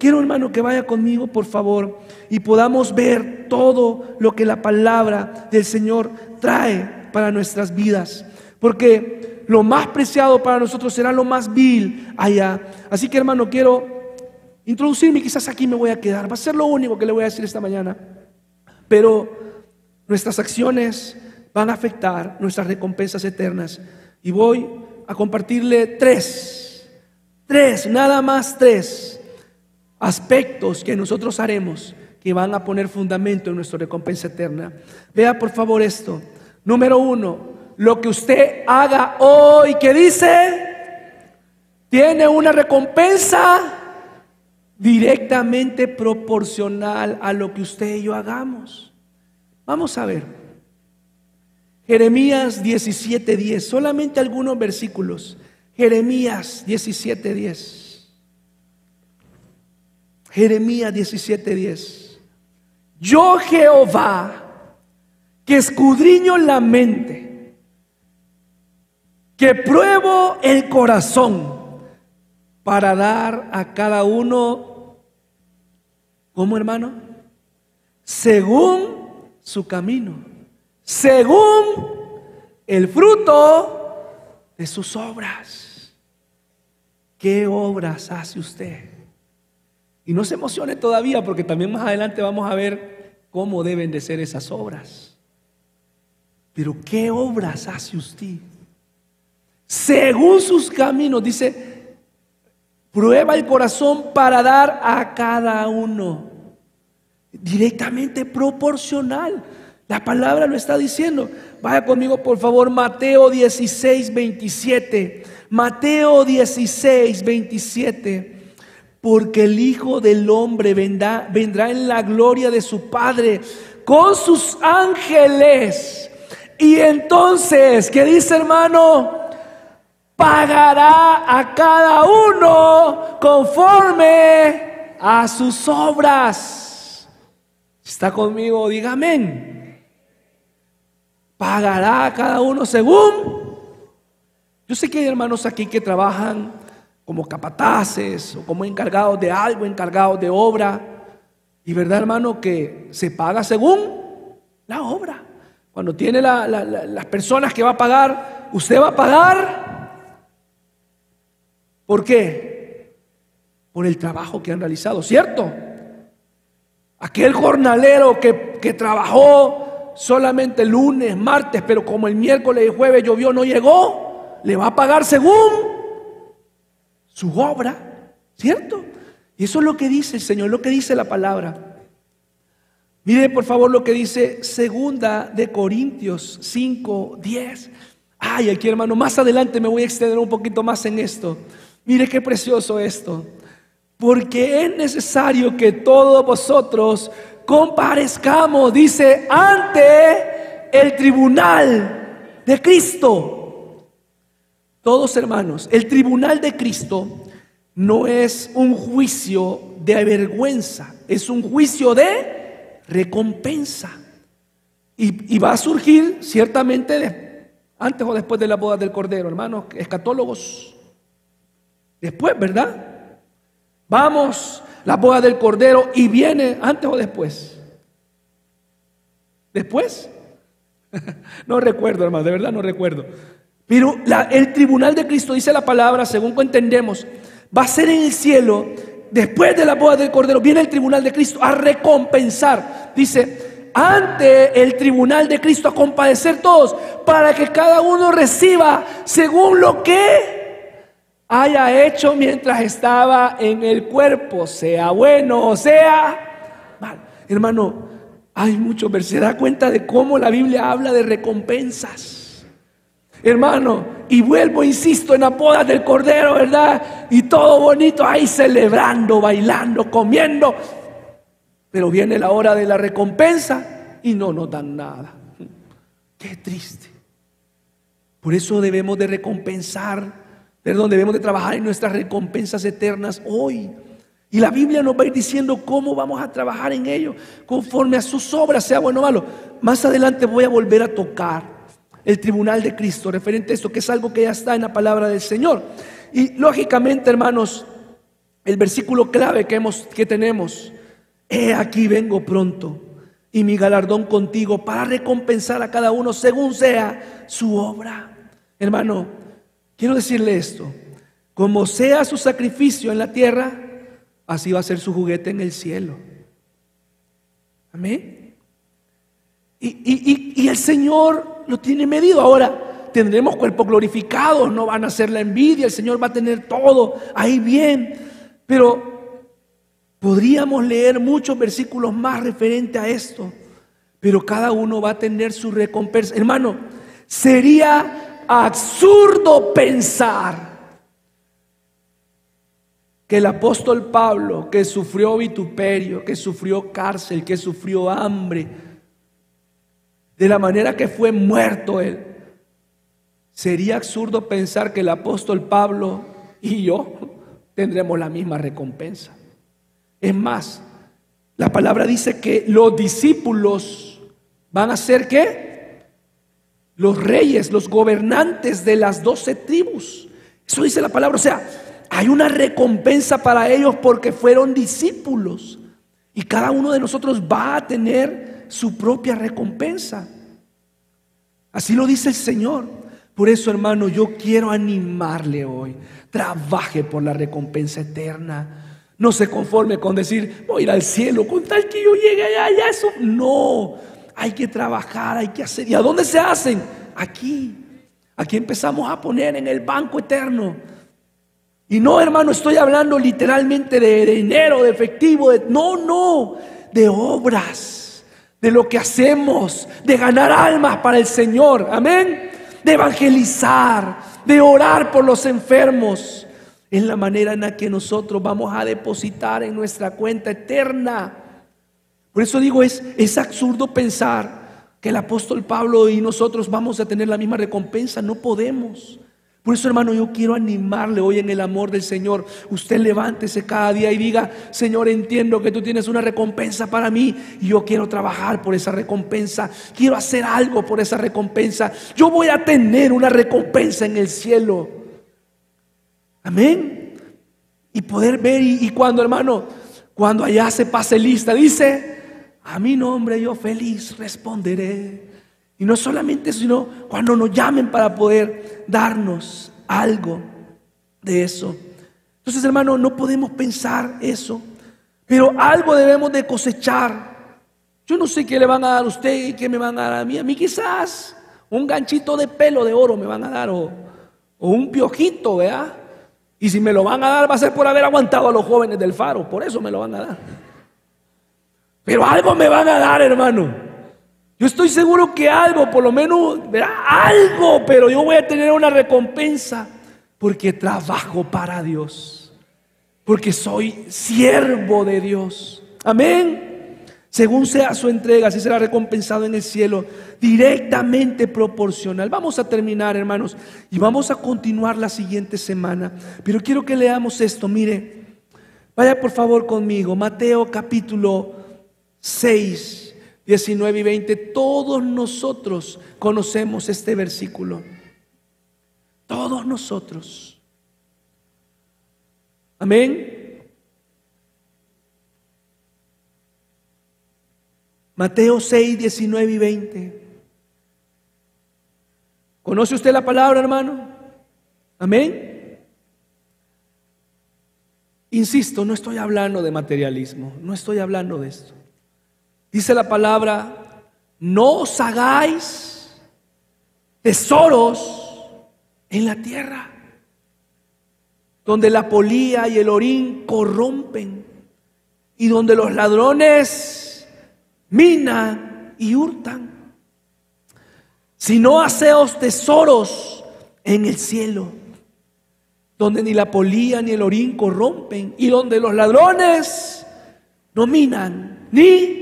Quiero, hermano, que vaya conmigo, por favor, y podamos ver todo lo que la palabra del Señor trae para nuestras vidas. Porque lo más preciado para nosotros será lo más vil allá. Así que, hermano, quiero introducirme, quizás aquí me voy a quedar. Va a ser lo único que le voy a decir esta mañana. Pero nuestras acciones van a afectar nuestras recompensas eternas. Y voy a compartirle tres, tres, nada más tres aspectos que nosotros haremos que van a poner fundamento en nuestra recompensa eterna. Vea por favor esto. Número uno, lo que usted haga hoy, que dice, tiene una recompensa directamente proporcional a lo que usted y yo hagamos. Vamos a ver. Jeremías 17:10, solamente algunos versículos. Jeremías 17:10. Jeremías 17:10. Yo Jehová, que escudriño la mente, que pruebo el corazón para dar a cada uno, ¿cómo hermano? Según su camino, según el fruto de sus obras. ¿Qué obras hace usted? Y no se emocione todavía porque también más adelante vamos a ver cómo deben de ser esas obras. Pero ¿qué obras hace usted? Según sus caminos, dice, prueba el corazón para dar a cada uno. Directamente proporcional. La palabra lo está diciendo. Vaya conmigo, por favor, Mateo 16, 27. Mateo 16, 27 porque el Hijo del Hombre vendrá, en la gloria de su Padre con sus ángeles. Y entonces, ¿qué dice hermano? Pagará a cada uno conforme a sus obras. ¿Está conmigo? Diga amén. Pagará a cada uno según. Yo sé que hay hermanos aquí que trabajan como capataces o como encargados de algo, encargados de obra. Y verdad, hermano, que se paga según la obra. Cuando tiene la- la- la- las personas que va a pagar, usted va a pagar. ¿Por qué? Por el trabajo que han realizado, ¿cierto? Aquel jornalero que, que trabajó solamente lunes, martes, pero como el miércoles y jueves llovió, no llegó, le va a pagar según su obra, ¿cierto? Y eso es lo que dice el Señor, lo que dice la palabra. Mire por favor lo que dice segunda de Corintios 5, 10. Ay, aquí hermano, más adelante me voy a extender un poquito más en esto. Mire qué precioso esto. porque es necesario que todos vosotros comparezcamos, dice, ante el tribunal de Cristo. Todos hermanos, el tribunal de Cristo no es un juicio de vergüenza, es un juicio de recompensa. Y, va a surgir ciertamente antes o después de la boda del Cordero, hermanos, escatólogos. Después, ¿verdad? Vamos, la boda del Cordero y viene antes o después. ¿Después? no recuerdo, hermano, de verdad no recuerdo. Pero el tribunal de Cristo dice la palabra, según entendemos, va a ser en el cielo, después de la boda del Cordero, viene el tribunal de Cristo a recompensar. Dice, ante el tribunal de Cristo a compadecer todos, para que cada uno reciba según lo que haya hecho mientras estaba en el cuerpo, sea bueno o sea mal. Hermano, hay mucho, se da cuenta de cómo la Biblia habla de recompensas. Hermano, y vuelvo, insisto, en la boda del Cordero, ¿verdad? Y todo bonito ahí celebrando, bailando, comiendo. Pero viene la hora de la recompensa y no nos dan nada. Qué triste. Por eso debemos de recompensar Perdón, debemos de trabajar en nuestras recompensas eternas hoy. Y la Biblia nos va a ir diciendo cómo vamos a trabajar en ello, conforme a sus obras, sea bueno o malo. Más adelante voy a volver a tocar el tribunal de Cristo, referente a esto, que es algo que ya está en la palabra del Señor. Y lógicamente, hermanos, el versículo clave que, hemos, que tenemos, he aquí vengo pronto y mi galardón contigo para recompensar a cada uno según sea su obra. Hermano, Quiero decirle esto, como sea su sacrificio en la tierra, así va a ser su juguete en el cielo. Amén. Y, el Señor lo tiene medido. Ahora tendremos cuerpos glorificados, no van a ser la envidia, el Señor va a tener todo ahí bien. Pero podríamos leer muchos versículos más referente a esto, pero cada uno va a tener su recompensa. Hermano, sería absurdo pensar que el apóstol Pablo, que sufrió vituperio, que sufrió cárcel, que sufrió hambre, de la manera que fue muerto él, sería absurdo pensar que el apóstol Pablo y yo tendremos la misma recompensa. Es más, la palabra dice que los discípulos van a ser qué? los reyes, los gobernantes de las doce tribus. Eso dice la palabra. O sea, hay una recompensa para ellos porque fueron discípulos. Y cada uno de nosotros va a tener su propia recompensa. Así lo dice el Señor. Por eso, hermano, yo quiero animarle hoy. Trabaje por la recompensa eterna. No se conforme con decir, voy a ir al cielo con tal que yo llegue allá. Eso no. Hay que trabajar, hay que hacer. ¿Y a dónde se hacen? Aquí. Aquí empezamos a poner en el banco eterno. Y no, hermano, estoy hablando literalmente de dinero, de efectivo. No, no, de obras, de lo que hacemos, de ganar almas para el Señor. Amén. De evangelizar, de orar por los enfermos. Es la manera en la que nosotros vamos a depositar en nuestra cuenta eterna por eso digo, es, es absurdo pensar que el apóstol Pablo y nosotros vamos a tener la misma recompensa. No podemos. Por eso, hermano, yo quiero animarle hoy en el amor del Señor. Usted levántese cada día y diga, Señor, entiendo que tú tienes una recompensa para mí y yo quiero trabajar por esa recompensa. Quiero hacer algo por esa recompensa. Yo voy a tener una recompensa en el cielo. Amén. Y poder ver, y, cuando, hermano, cuando allá se pase lista, dice, a mi nombre yo feliz responderé. Y no solamente eso, sino cuando nos llamen para poder darnos algo de eso. Entonces, hermano, no podemos pensar eso, pero algo debemos de cosechar. Yo no sé qué le van a dar a usted y qué me van a dar a mí. A mí quizás un ganchito de pelo de oro me van a dar o, o un piojito, ¿verdad? Y si me lo van a dar va a ser por haber aguantado a los jóvenes del faro, por eso me lo van a dar. Pero algo me van a dar, hermano. Yo estoy seguro que algo, por lo menos, verá algo, pero yo voy a tener una recompensa porque trabajo para Dios. porque soy siervo de Dios. Amén. Según sea su entrega, así será recompensado en el cielo, directamente proporcional. Vamos a terminar, hermanos, y vamos a continuar la siguiente semana. Pero quiero que leamos esto, mire, vaya por favor conmigo, Mateo capítulo 6, 19 y 20. Todos nosotros conocemos este versículo. Todos nosotros. Amén. Mateo 6, 19 y 20. ¿Conoce usted la palabra, hermano? Amén. Insisto, no estoy hablando de materialismo, no estoy hablando de esto. Dice la palabra, no os hagáis tesoros en la tierra, donde la polía y el orín corrompen, y donde los ladrones minan y hurtan, sino haceos tesoros en el cielo, donde ni la polía ni el orín corrompen, y donde los ladrones no minan ni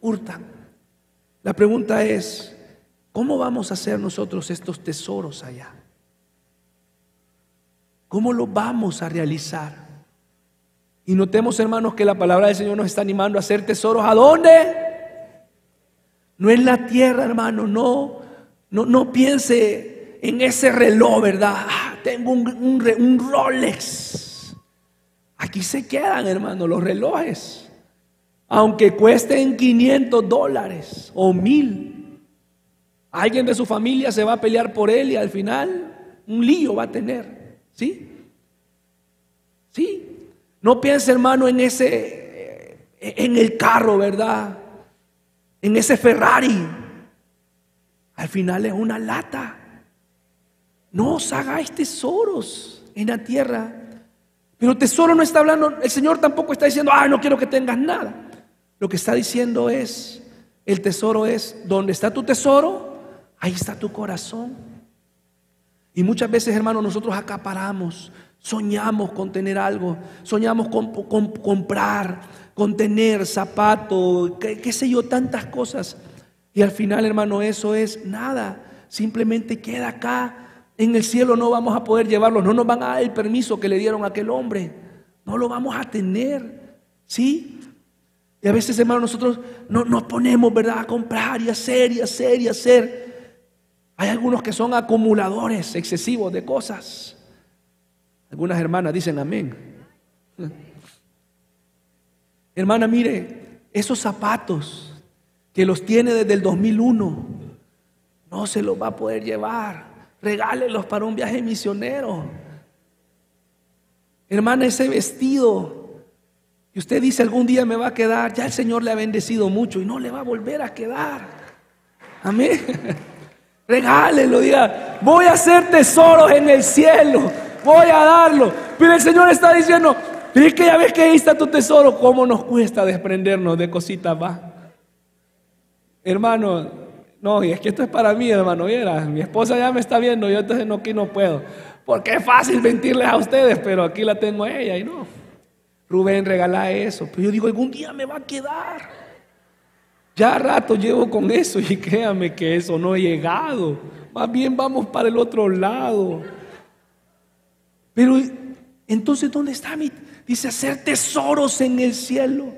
hurtan. La pregunta es, ¿cómo vamos a hacer nosotros estos tesoros allá? ¿Cómo lo vamos a realizar? Y notemos, hermanos, que la palabra del Señor nos está animando a hacer tesoros. ¿A dónde? No en la tierra, hermano, no, no, no piense en ese reloj, ¿verdad? Ah, tengo un, un Rolex. Aquí se quedan, hermano, los relojes. Aunque cuesten 500 dólares o mil. Alguien de su familia se va a pelear por él y al final un lío va a tener. ¿Sí? ¿Sí? No piense, hermano, en ese, en el carro, ¿verdad? en ese Ferrari, al final es una lata. No os hagáis tesoros en la tierra. Pero tesoro no está hablando, el Señor tampoco está diciendo, ah, no quiero que tengas nada. Lo que está diciendo es, el tesoro es, donde está tu tesoro, ahí está tu corazón. Y muchas veces, hermanos, nosotros acaparamos, soñamos con tener algo, soñamos con, con comprar, contener zapatos, qué, sé yo, tantas cosas. Y al final, hermano, eso es nada. Simplemente queda acá. En el cielo no vamos a poder llevarlo. No nos van a dar el permiso que le dieron a aquel hombre. No lo vamos a tener. ¿Sí? Y a veces, hermano, nosotros no, nos ponemos, ¿verdad?, a comprar y hacer y hacer y hacer. Hay algunos que son acumuladores excesivos de cosas. Algunas hermanas dicen amén. Hermana, mire, esos zapatos que los tiene desde el 2001, no se los va a poder llevar. Regálelos para un viaje misionero. Hermana, ese vestido que usted dice algún día me va a quedar, ya el Señor le ha bendecido mucho y no le va a volver a quedar. Amén. Regálelo, diga, voy a hacer tesoros en el cielo, voy a darlo. Pero el Señor está diciendo, y es que ya ves que ahí está tu tesoro, ¿cómo nos cuesta desprendernos de cositas va? Hermano, no, y es que esto es para mí, hermano, viera, mi esposa ya me está viendo, yo entonces no, aquí no puedo. Porque es fácil mentirles a ustedes, pero aquí la tengo a ella y no. Rubén regala eso, pero yo digo, algún día me va a quedar. Ya rato llevo con eso y créame que eso no ha llegado. Más bien vamos para el otro lado. Pero entonces, ¿dónde está mi, Dice hacer tesoros en el cielo.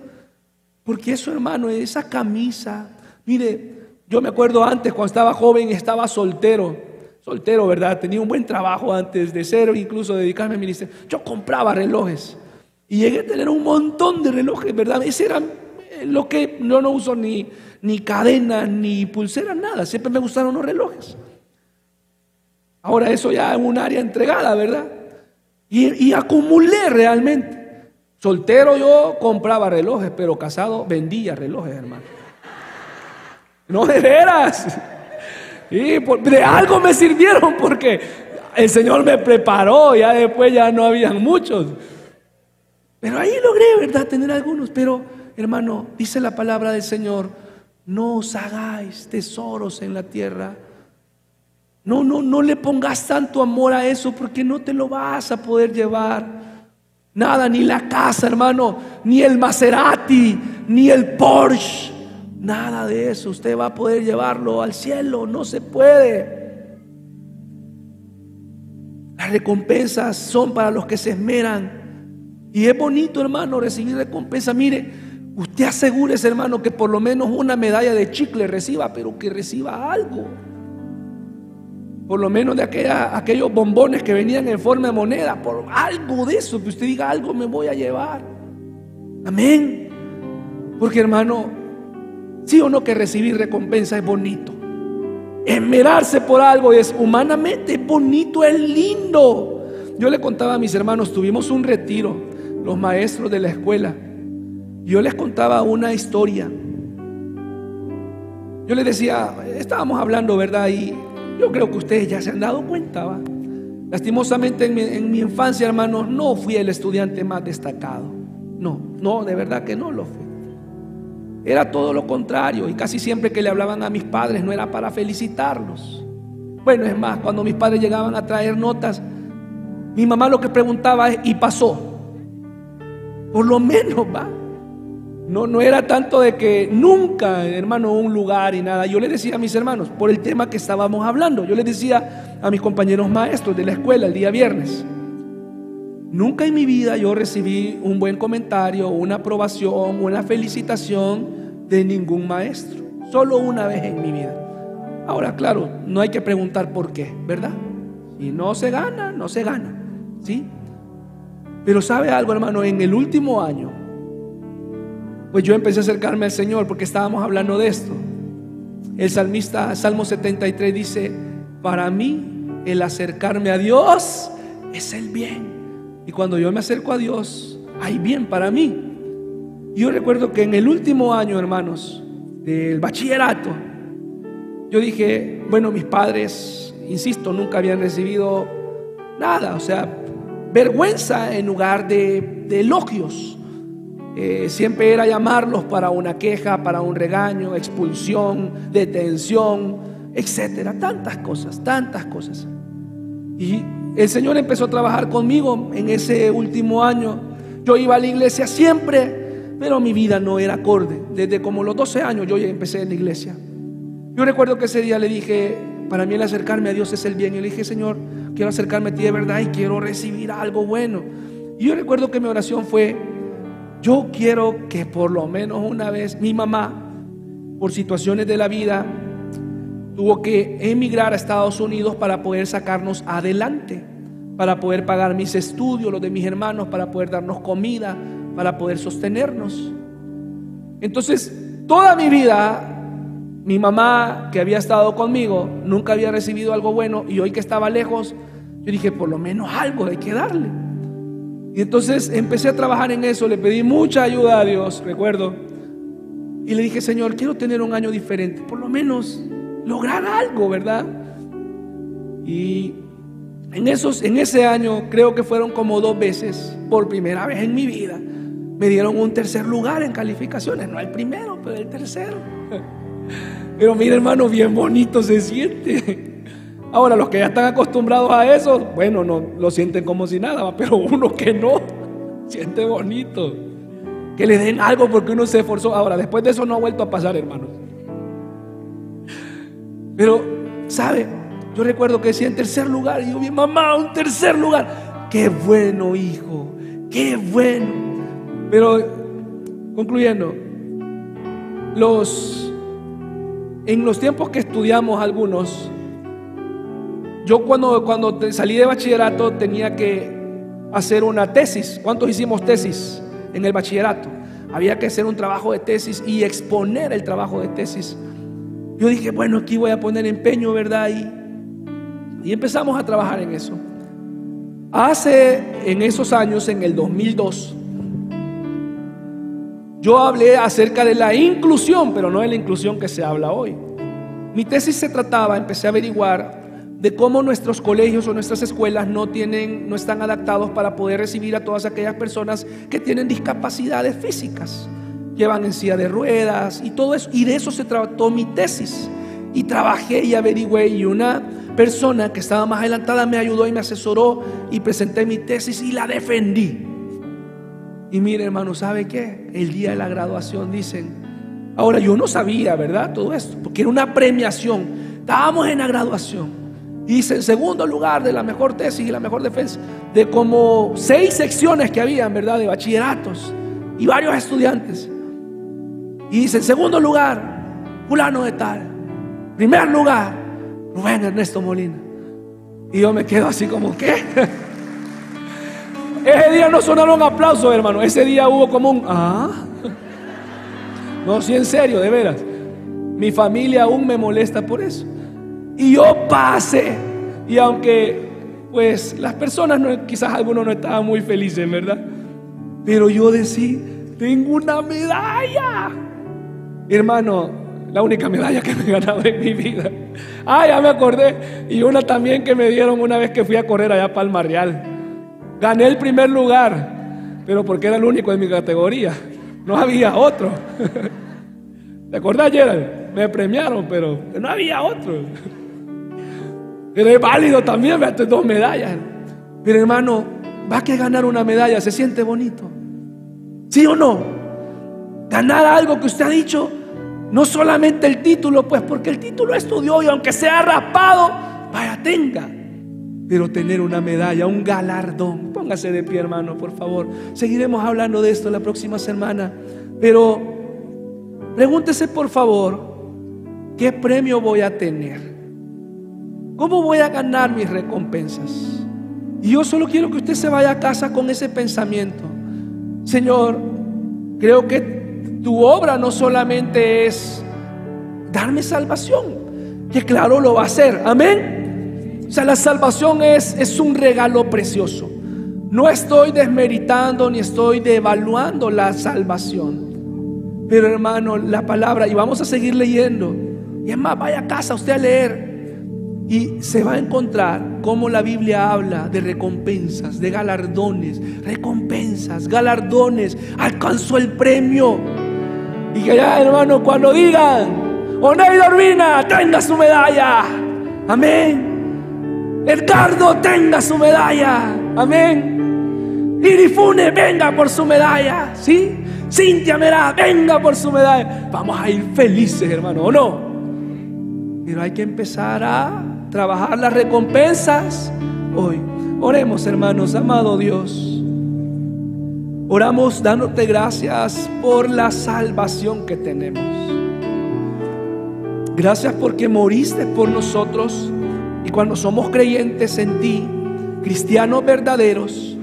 Porque eso, hermano, esa camisa. Mire, yo me acuerdo antes, cuando estaba joven, estaba soltero. Soltero, ¿verdad? Tenía un buen trabajo antes de ser, incluso dedicarme al ministerio. Yo compraba relojes. Y llegué a tener un montón de relojes, ¿verdad? Ese era lo que yo no uso ni, ni cadenas, ni pulseras, nada. Siempre me gustaron los relojes. Ahora eso ya es un área entregada, ¿verdad? Y, y acumulé realmente. Soltero yo compraba relojes, pero casado vendía relojes, hermano. No de veras. Y de algo me sirvieron porque el Señor me preparó, ya después ya no habían muchos. Pero ahí logré, ¿verdad? Tener algunos. Pero, hermano, dice la palabra del Señor, no os hagáis tesoros en la tierra. No, no, no le pongas tanto amor a eso porque no te lo vas a poder llevar. Nada, ni la casa, hermano, ni el Maserati, ni el Porsche. Nada de eso. Usted va a poder llevarlo al cielo. No se puede. Las recompensas son para los que se esmeran. Y es bonito, hermano, recibir recompensa. Mire, usted asegúrese, hermano, que por lo menos una medalla de chicle reciba, pero que reciba algo. Por lo menos de aquellos bombones que venían en forma de moneda, por algo de eso, que usted diga algo me voy a llevar. Amén. Porque, hermano, sí o no que recibir recompensa es bonito. Esmerarse por algo es humanamente bonito, es lindo. Yo le contaba a mis hermanos, tuvimos un retiro, los maestros de la escuela. Yo les contaba una historia. Yo les decía, estábamos hablando, ¿verdad? Y yo creo que ustedes ya se han dado cuenta, ¿va? Lastimosamente en mi, en mi infancia, hermanos, no fui el estudiante más destacado. No, no, de verdad que no lo fui. Era todo lo contrario y casi siempre que le hablaban a mis padres no era para felicitarlos. Bueno, es más, cuando mis padres llegaban a traer notas, mi mamá lo que preguntaba es, ¿y pasó? Por lo menos, va. No, no era tanto de que nunca, hermano, un lugar y nada. Yo le decía a mis hermanos, por el tema que estábamos hablando, yo les decía a mis compañeros maestros de la escuela el día viernes, Nunca en mi vida yo recibí un buen comentario, una aprobación, una felicitación de ningún maestro. Solo una vez en mi vida. Ahora, claro, no hay que preguntar por qué, ¿verdad? Si no se gana, no se gana. ¿Sí? Pero sabe algo, hermano, en el último año, pues yo empecé a acercarme al Señor porque estábamos hablando de esto. El salmista, Salmo 73 dice, para mí el acercarme a Dios es el bien. Y cuando yo me acerco a Dios, hay bien para mí. Yo recuerdo que en el último año, hermanos, del bachillerato, yo dije, bueno, mis padres, insisto, nunca habían recibido nada, o sea, vergüenza en lugar de, elogios. Eh, siempre era llamarlos para una queja, para un regaño, expulsión, detención, etcétera. Tantas cosas, tantas cosas. Y el Señor empezó a trabajar conmigo en ese último año. Yo iba a la iglesia siempre, pero mi vida no era acorde. Desde como los 12 años yo ya empecé en la iglesia. Yo recuerdo que ese día le dije, para mí el acercarme a Dios es el bien. Y le dije, Señor, quiero acercarme a ti de verdad y quiero recibir algo bueno. Y yo recuerdo que mi oración fue, yo quiero que por lo menos una vez mi mamá, por situaciones de la vida, tuvo que emigrar a Estados Unidos para poder sacarnos adelante, para poder pagar mis estudios, los de mis hermanos, para poder darnos comida, para poder sostenernos. Entonces, toda mi vida, mi mamá que había estado conmigo, nunca había recibido algo bueno y hoy que estaba lejos, yo dije, por lo menos algo hay que darle. Y entonces empecé a trabajar en eso, le pedí mucha ayuda a Dios, recuerdo. Y le dije, Señor, quiero tener un año diferente, por lo menos lograr algo, ¿verdad? Y en, esos, en ese año creo que fueron como dos veces, por primera vez en mi vida, me dieron un tercer lugar en calificaciones, no el primero, pero el tercero. Pero mira hermano, bien bonito se siente. Ahora, los que ya están acostumbrados a eso, bueno, no lo sienten como si nada, pero uno que no, siente bonito. Que le den algo porque uno se esforzó. Ahora, después de eso no ha vuelto a pasar, hermanos. Pero, ¿sabe? Yo recuerdo que decía en tercer lugar, y yo vi, mamá, un tercer lugar. Qué bueno, hijo, qué bueno. Pero, concluyendo, los, en los tiempos que estudiamos algunos, yo cuando, cuando salí de bachillerato tenía que hacer una tesis. ¿Cuántos hicimos tesis en el bachillerato? Había que hacer un trabajo de tesis y exponer el trabajo de tesis yo dije, bueno, aquí voy a poner empeño, ¿verdad? Y, y empezamos a trabajar en eso. Hace en esos años, en el 2002, yo hablé acerca de la inclusión, pero no de la inclusión que se habla hoy. Mi tesis se trataba, empecé a averiguar de cómo nuestros colegios o nuestras escuelas no tienen, no están adaptados para poder recibir a todas aquellas personas que tienen discapacidades físicas llevan en silla de ruedas y todo eso. Y de eso se trató mi tesis. Y trabajé y averigüé y una persona que estaba más adelantada me ayudó y me asesoró y presenté mi tesis y la defendí. Y mire, hermano, ¿sabe qué? El día de la graduación dicen, ahora yo no sabía, ¿verdad? Todo esto, porque era una premiación. Estábamos en la graduación. Y dice, en segundo lugar de la mejor tesis y la mejor defensa, de como seis secciones que habían, ¿verdad? De bachilleratos y varios estudiantes. Y dice, en segundo lugar, fulano de tal. Primer lugar, Rubén Ernesto Molina. Y yo me quedo así como, ¿qué? Ese día no sonaron aplausos, hermano. Ese día hubo como un, ah. No, sí, en serio, de veras. Mi familia aún me molesta por eso. Y yo pasé. Y aunque, pues, las personas, quizás algunos no estaban muy felices, ¿verdad? Pero yo decía, tengo una medalla. Hermano, la única medalla que me he ganado en mi vida. Ah, ya me acordé. Y una también que me dieron una vez que fui a correr allá a Palma Real. Gané el primer lugar, pero porque era el único de mi categoría. No había otro. ¿Te acordás, Gerald? Me premiaron, pero no había otro. Pero es válido también, me dos medallas. Pero hermano, va que ganar una medalla, se siente bonito. ¿Sí o no? Ganar algo que usted ha dicho, no solamente el título, pues porque el título estudió y aunque sea raspado, vaya, tenga. Pero tener una medalla, un galardón. Póngase de pie, hermano, por favor. Seguiremos hablando de esto la próxima semana. Pero pregúntese, por favor, ¿qué premio voy a tener? ¿Cómo voy a ganar mis recompensas? Y yo solo quiero que usted se vaya a casa con ese pensamiento. Señor, creo que tu obra no solamente es darme salvación, que claro lo va a hacer, amén. O sea, la salvación es, es un regalo precioso. No estoy desmeritando ni estoy devaluando la salvación. Pero hermano, la palabra, y vamos a seguir leyendo. Y es más, vaya a casa usted a leer. Y se va a encontrar cómo la Biblia habla de recompensas, de galardones, recompensas, galardones. Alcanzó el premio. Y que ya, hermano, cuando digan, Oney Dormina, tenga su medalla. Amén. Edgardo, tenga su medalla. Amén. Irifune, venga por su medalla. ¿Sí? Cintia Merá, venga por su medalla. Vamos a ir felices, hermano, ¿o no? Pero hay que empezar a trabajar las recompensas hoy. Oremos, hermanos, amado Dios. Oramos dándote gracias por la salvación que tenemos. Gracias porque moriste por nosotros y cuando somos creyentes en ti, cristianos verdaderos,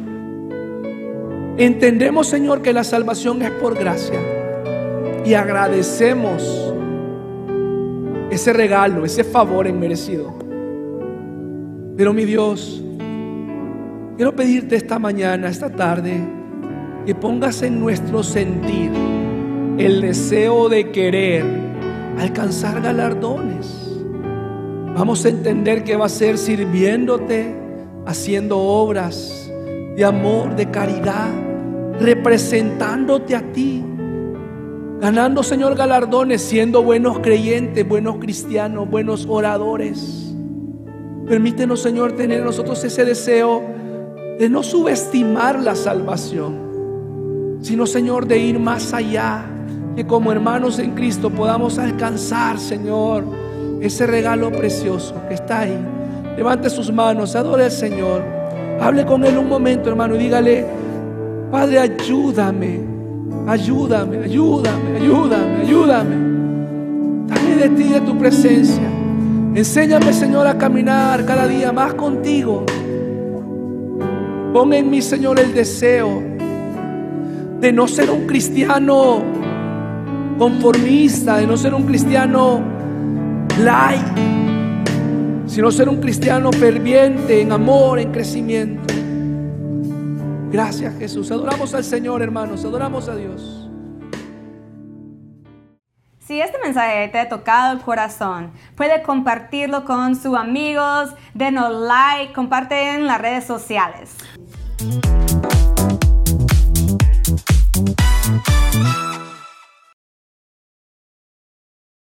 entendemos Señor que la salvación es por gracia y agradecemos ese regalo, ese favor enmerecido. Pero mi Dios, quiero pedirte esta mañana, esta tarde, que pongas en nuestro sentir el deseo de querer alcanzar galardones. Vamos a entender que va a ser sirviéndote, haciendo obras de amor, de caridad, representándote a ti, ganando, Señor, galardones, siendo buenos creyentes, buenos cristianos, buenos oradores. Permítenos, Señor, tener nosotros ese deseo de no subestimar la salvación sino Señor de ir más allá, que como hermanos en Cristo podamos alcanzar, Señor, ese regalo precioso que está ahí. Levante sus manos, adore al Señor, hable con Él un momento, hermano, y dígale, Padre, ayúdame, ayúdame, ayúdame, ayúdame, ayúdame. Dame de ti, de tu presencia. Enséñame, Señor, a caminar cada día más contigo. Pon en mí, Señor, el deseo de no ser un cristiano conformista, de no ser un cristiano light, sino ser un cristiano ferviente en amor, en crecimiento. Gracias Jesús. Adoramos al Señor, hermanos. Adoramos a Dios. Si este mensaje te ha tocado el corazón, puede compartirlo con sus amigos, denos like, comparte en las redes sociales.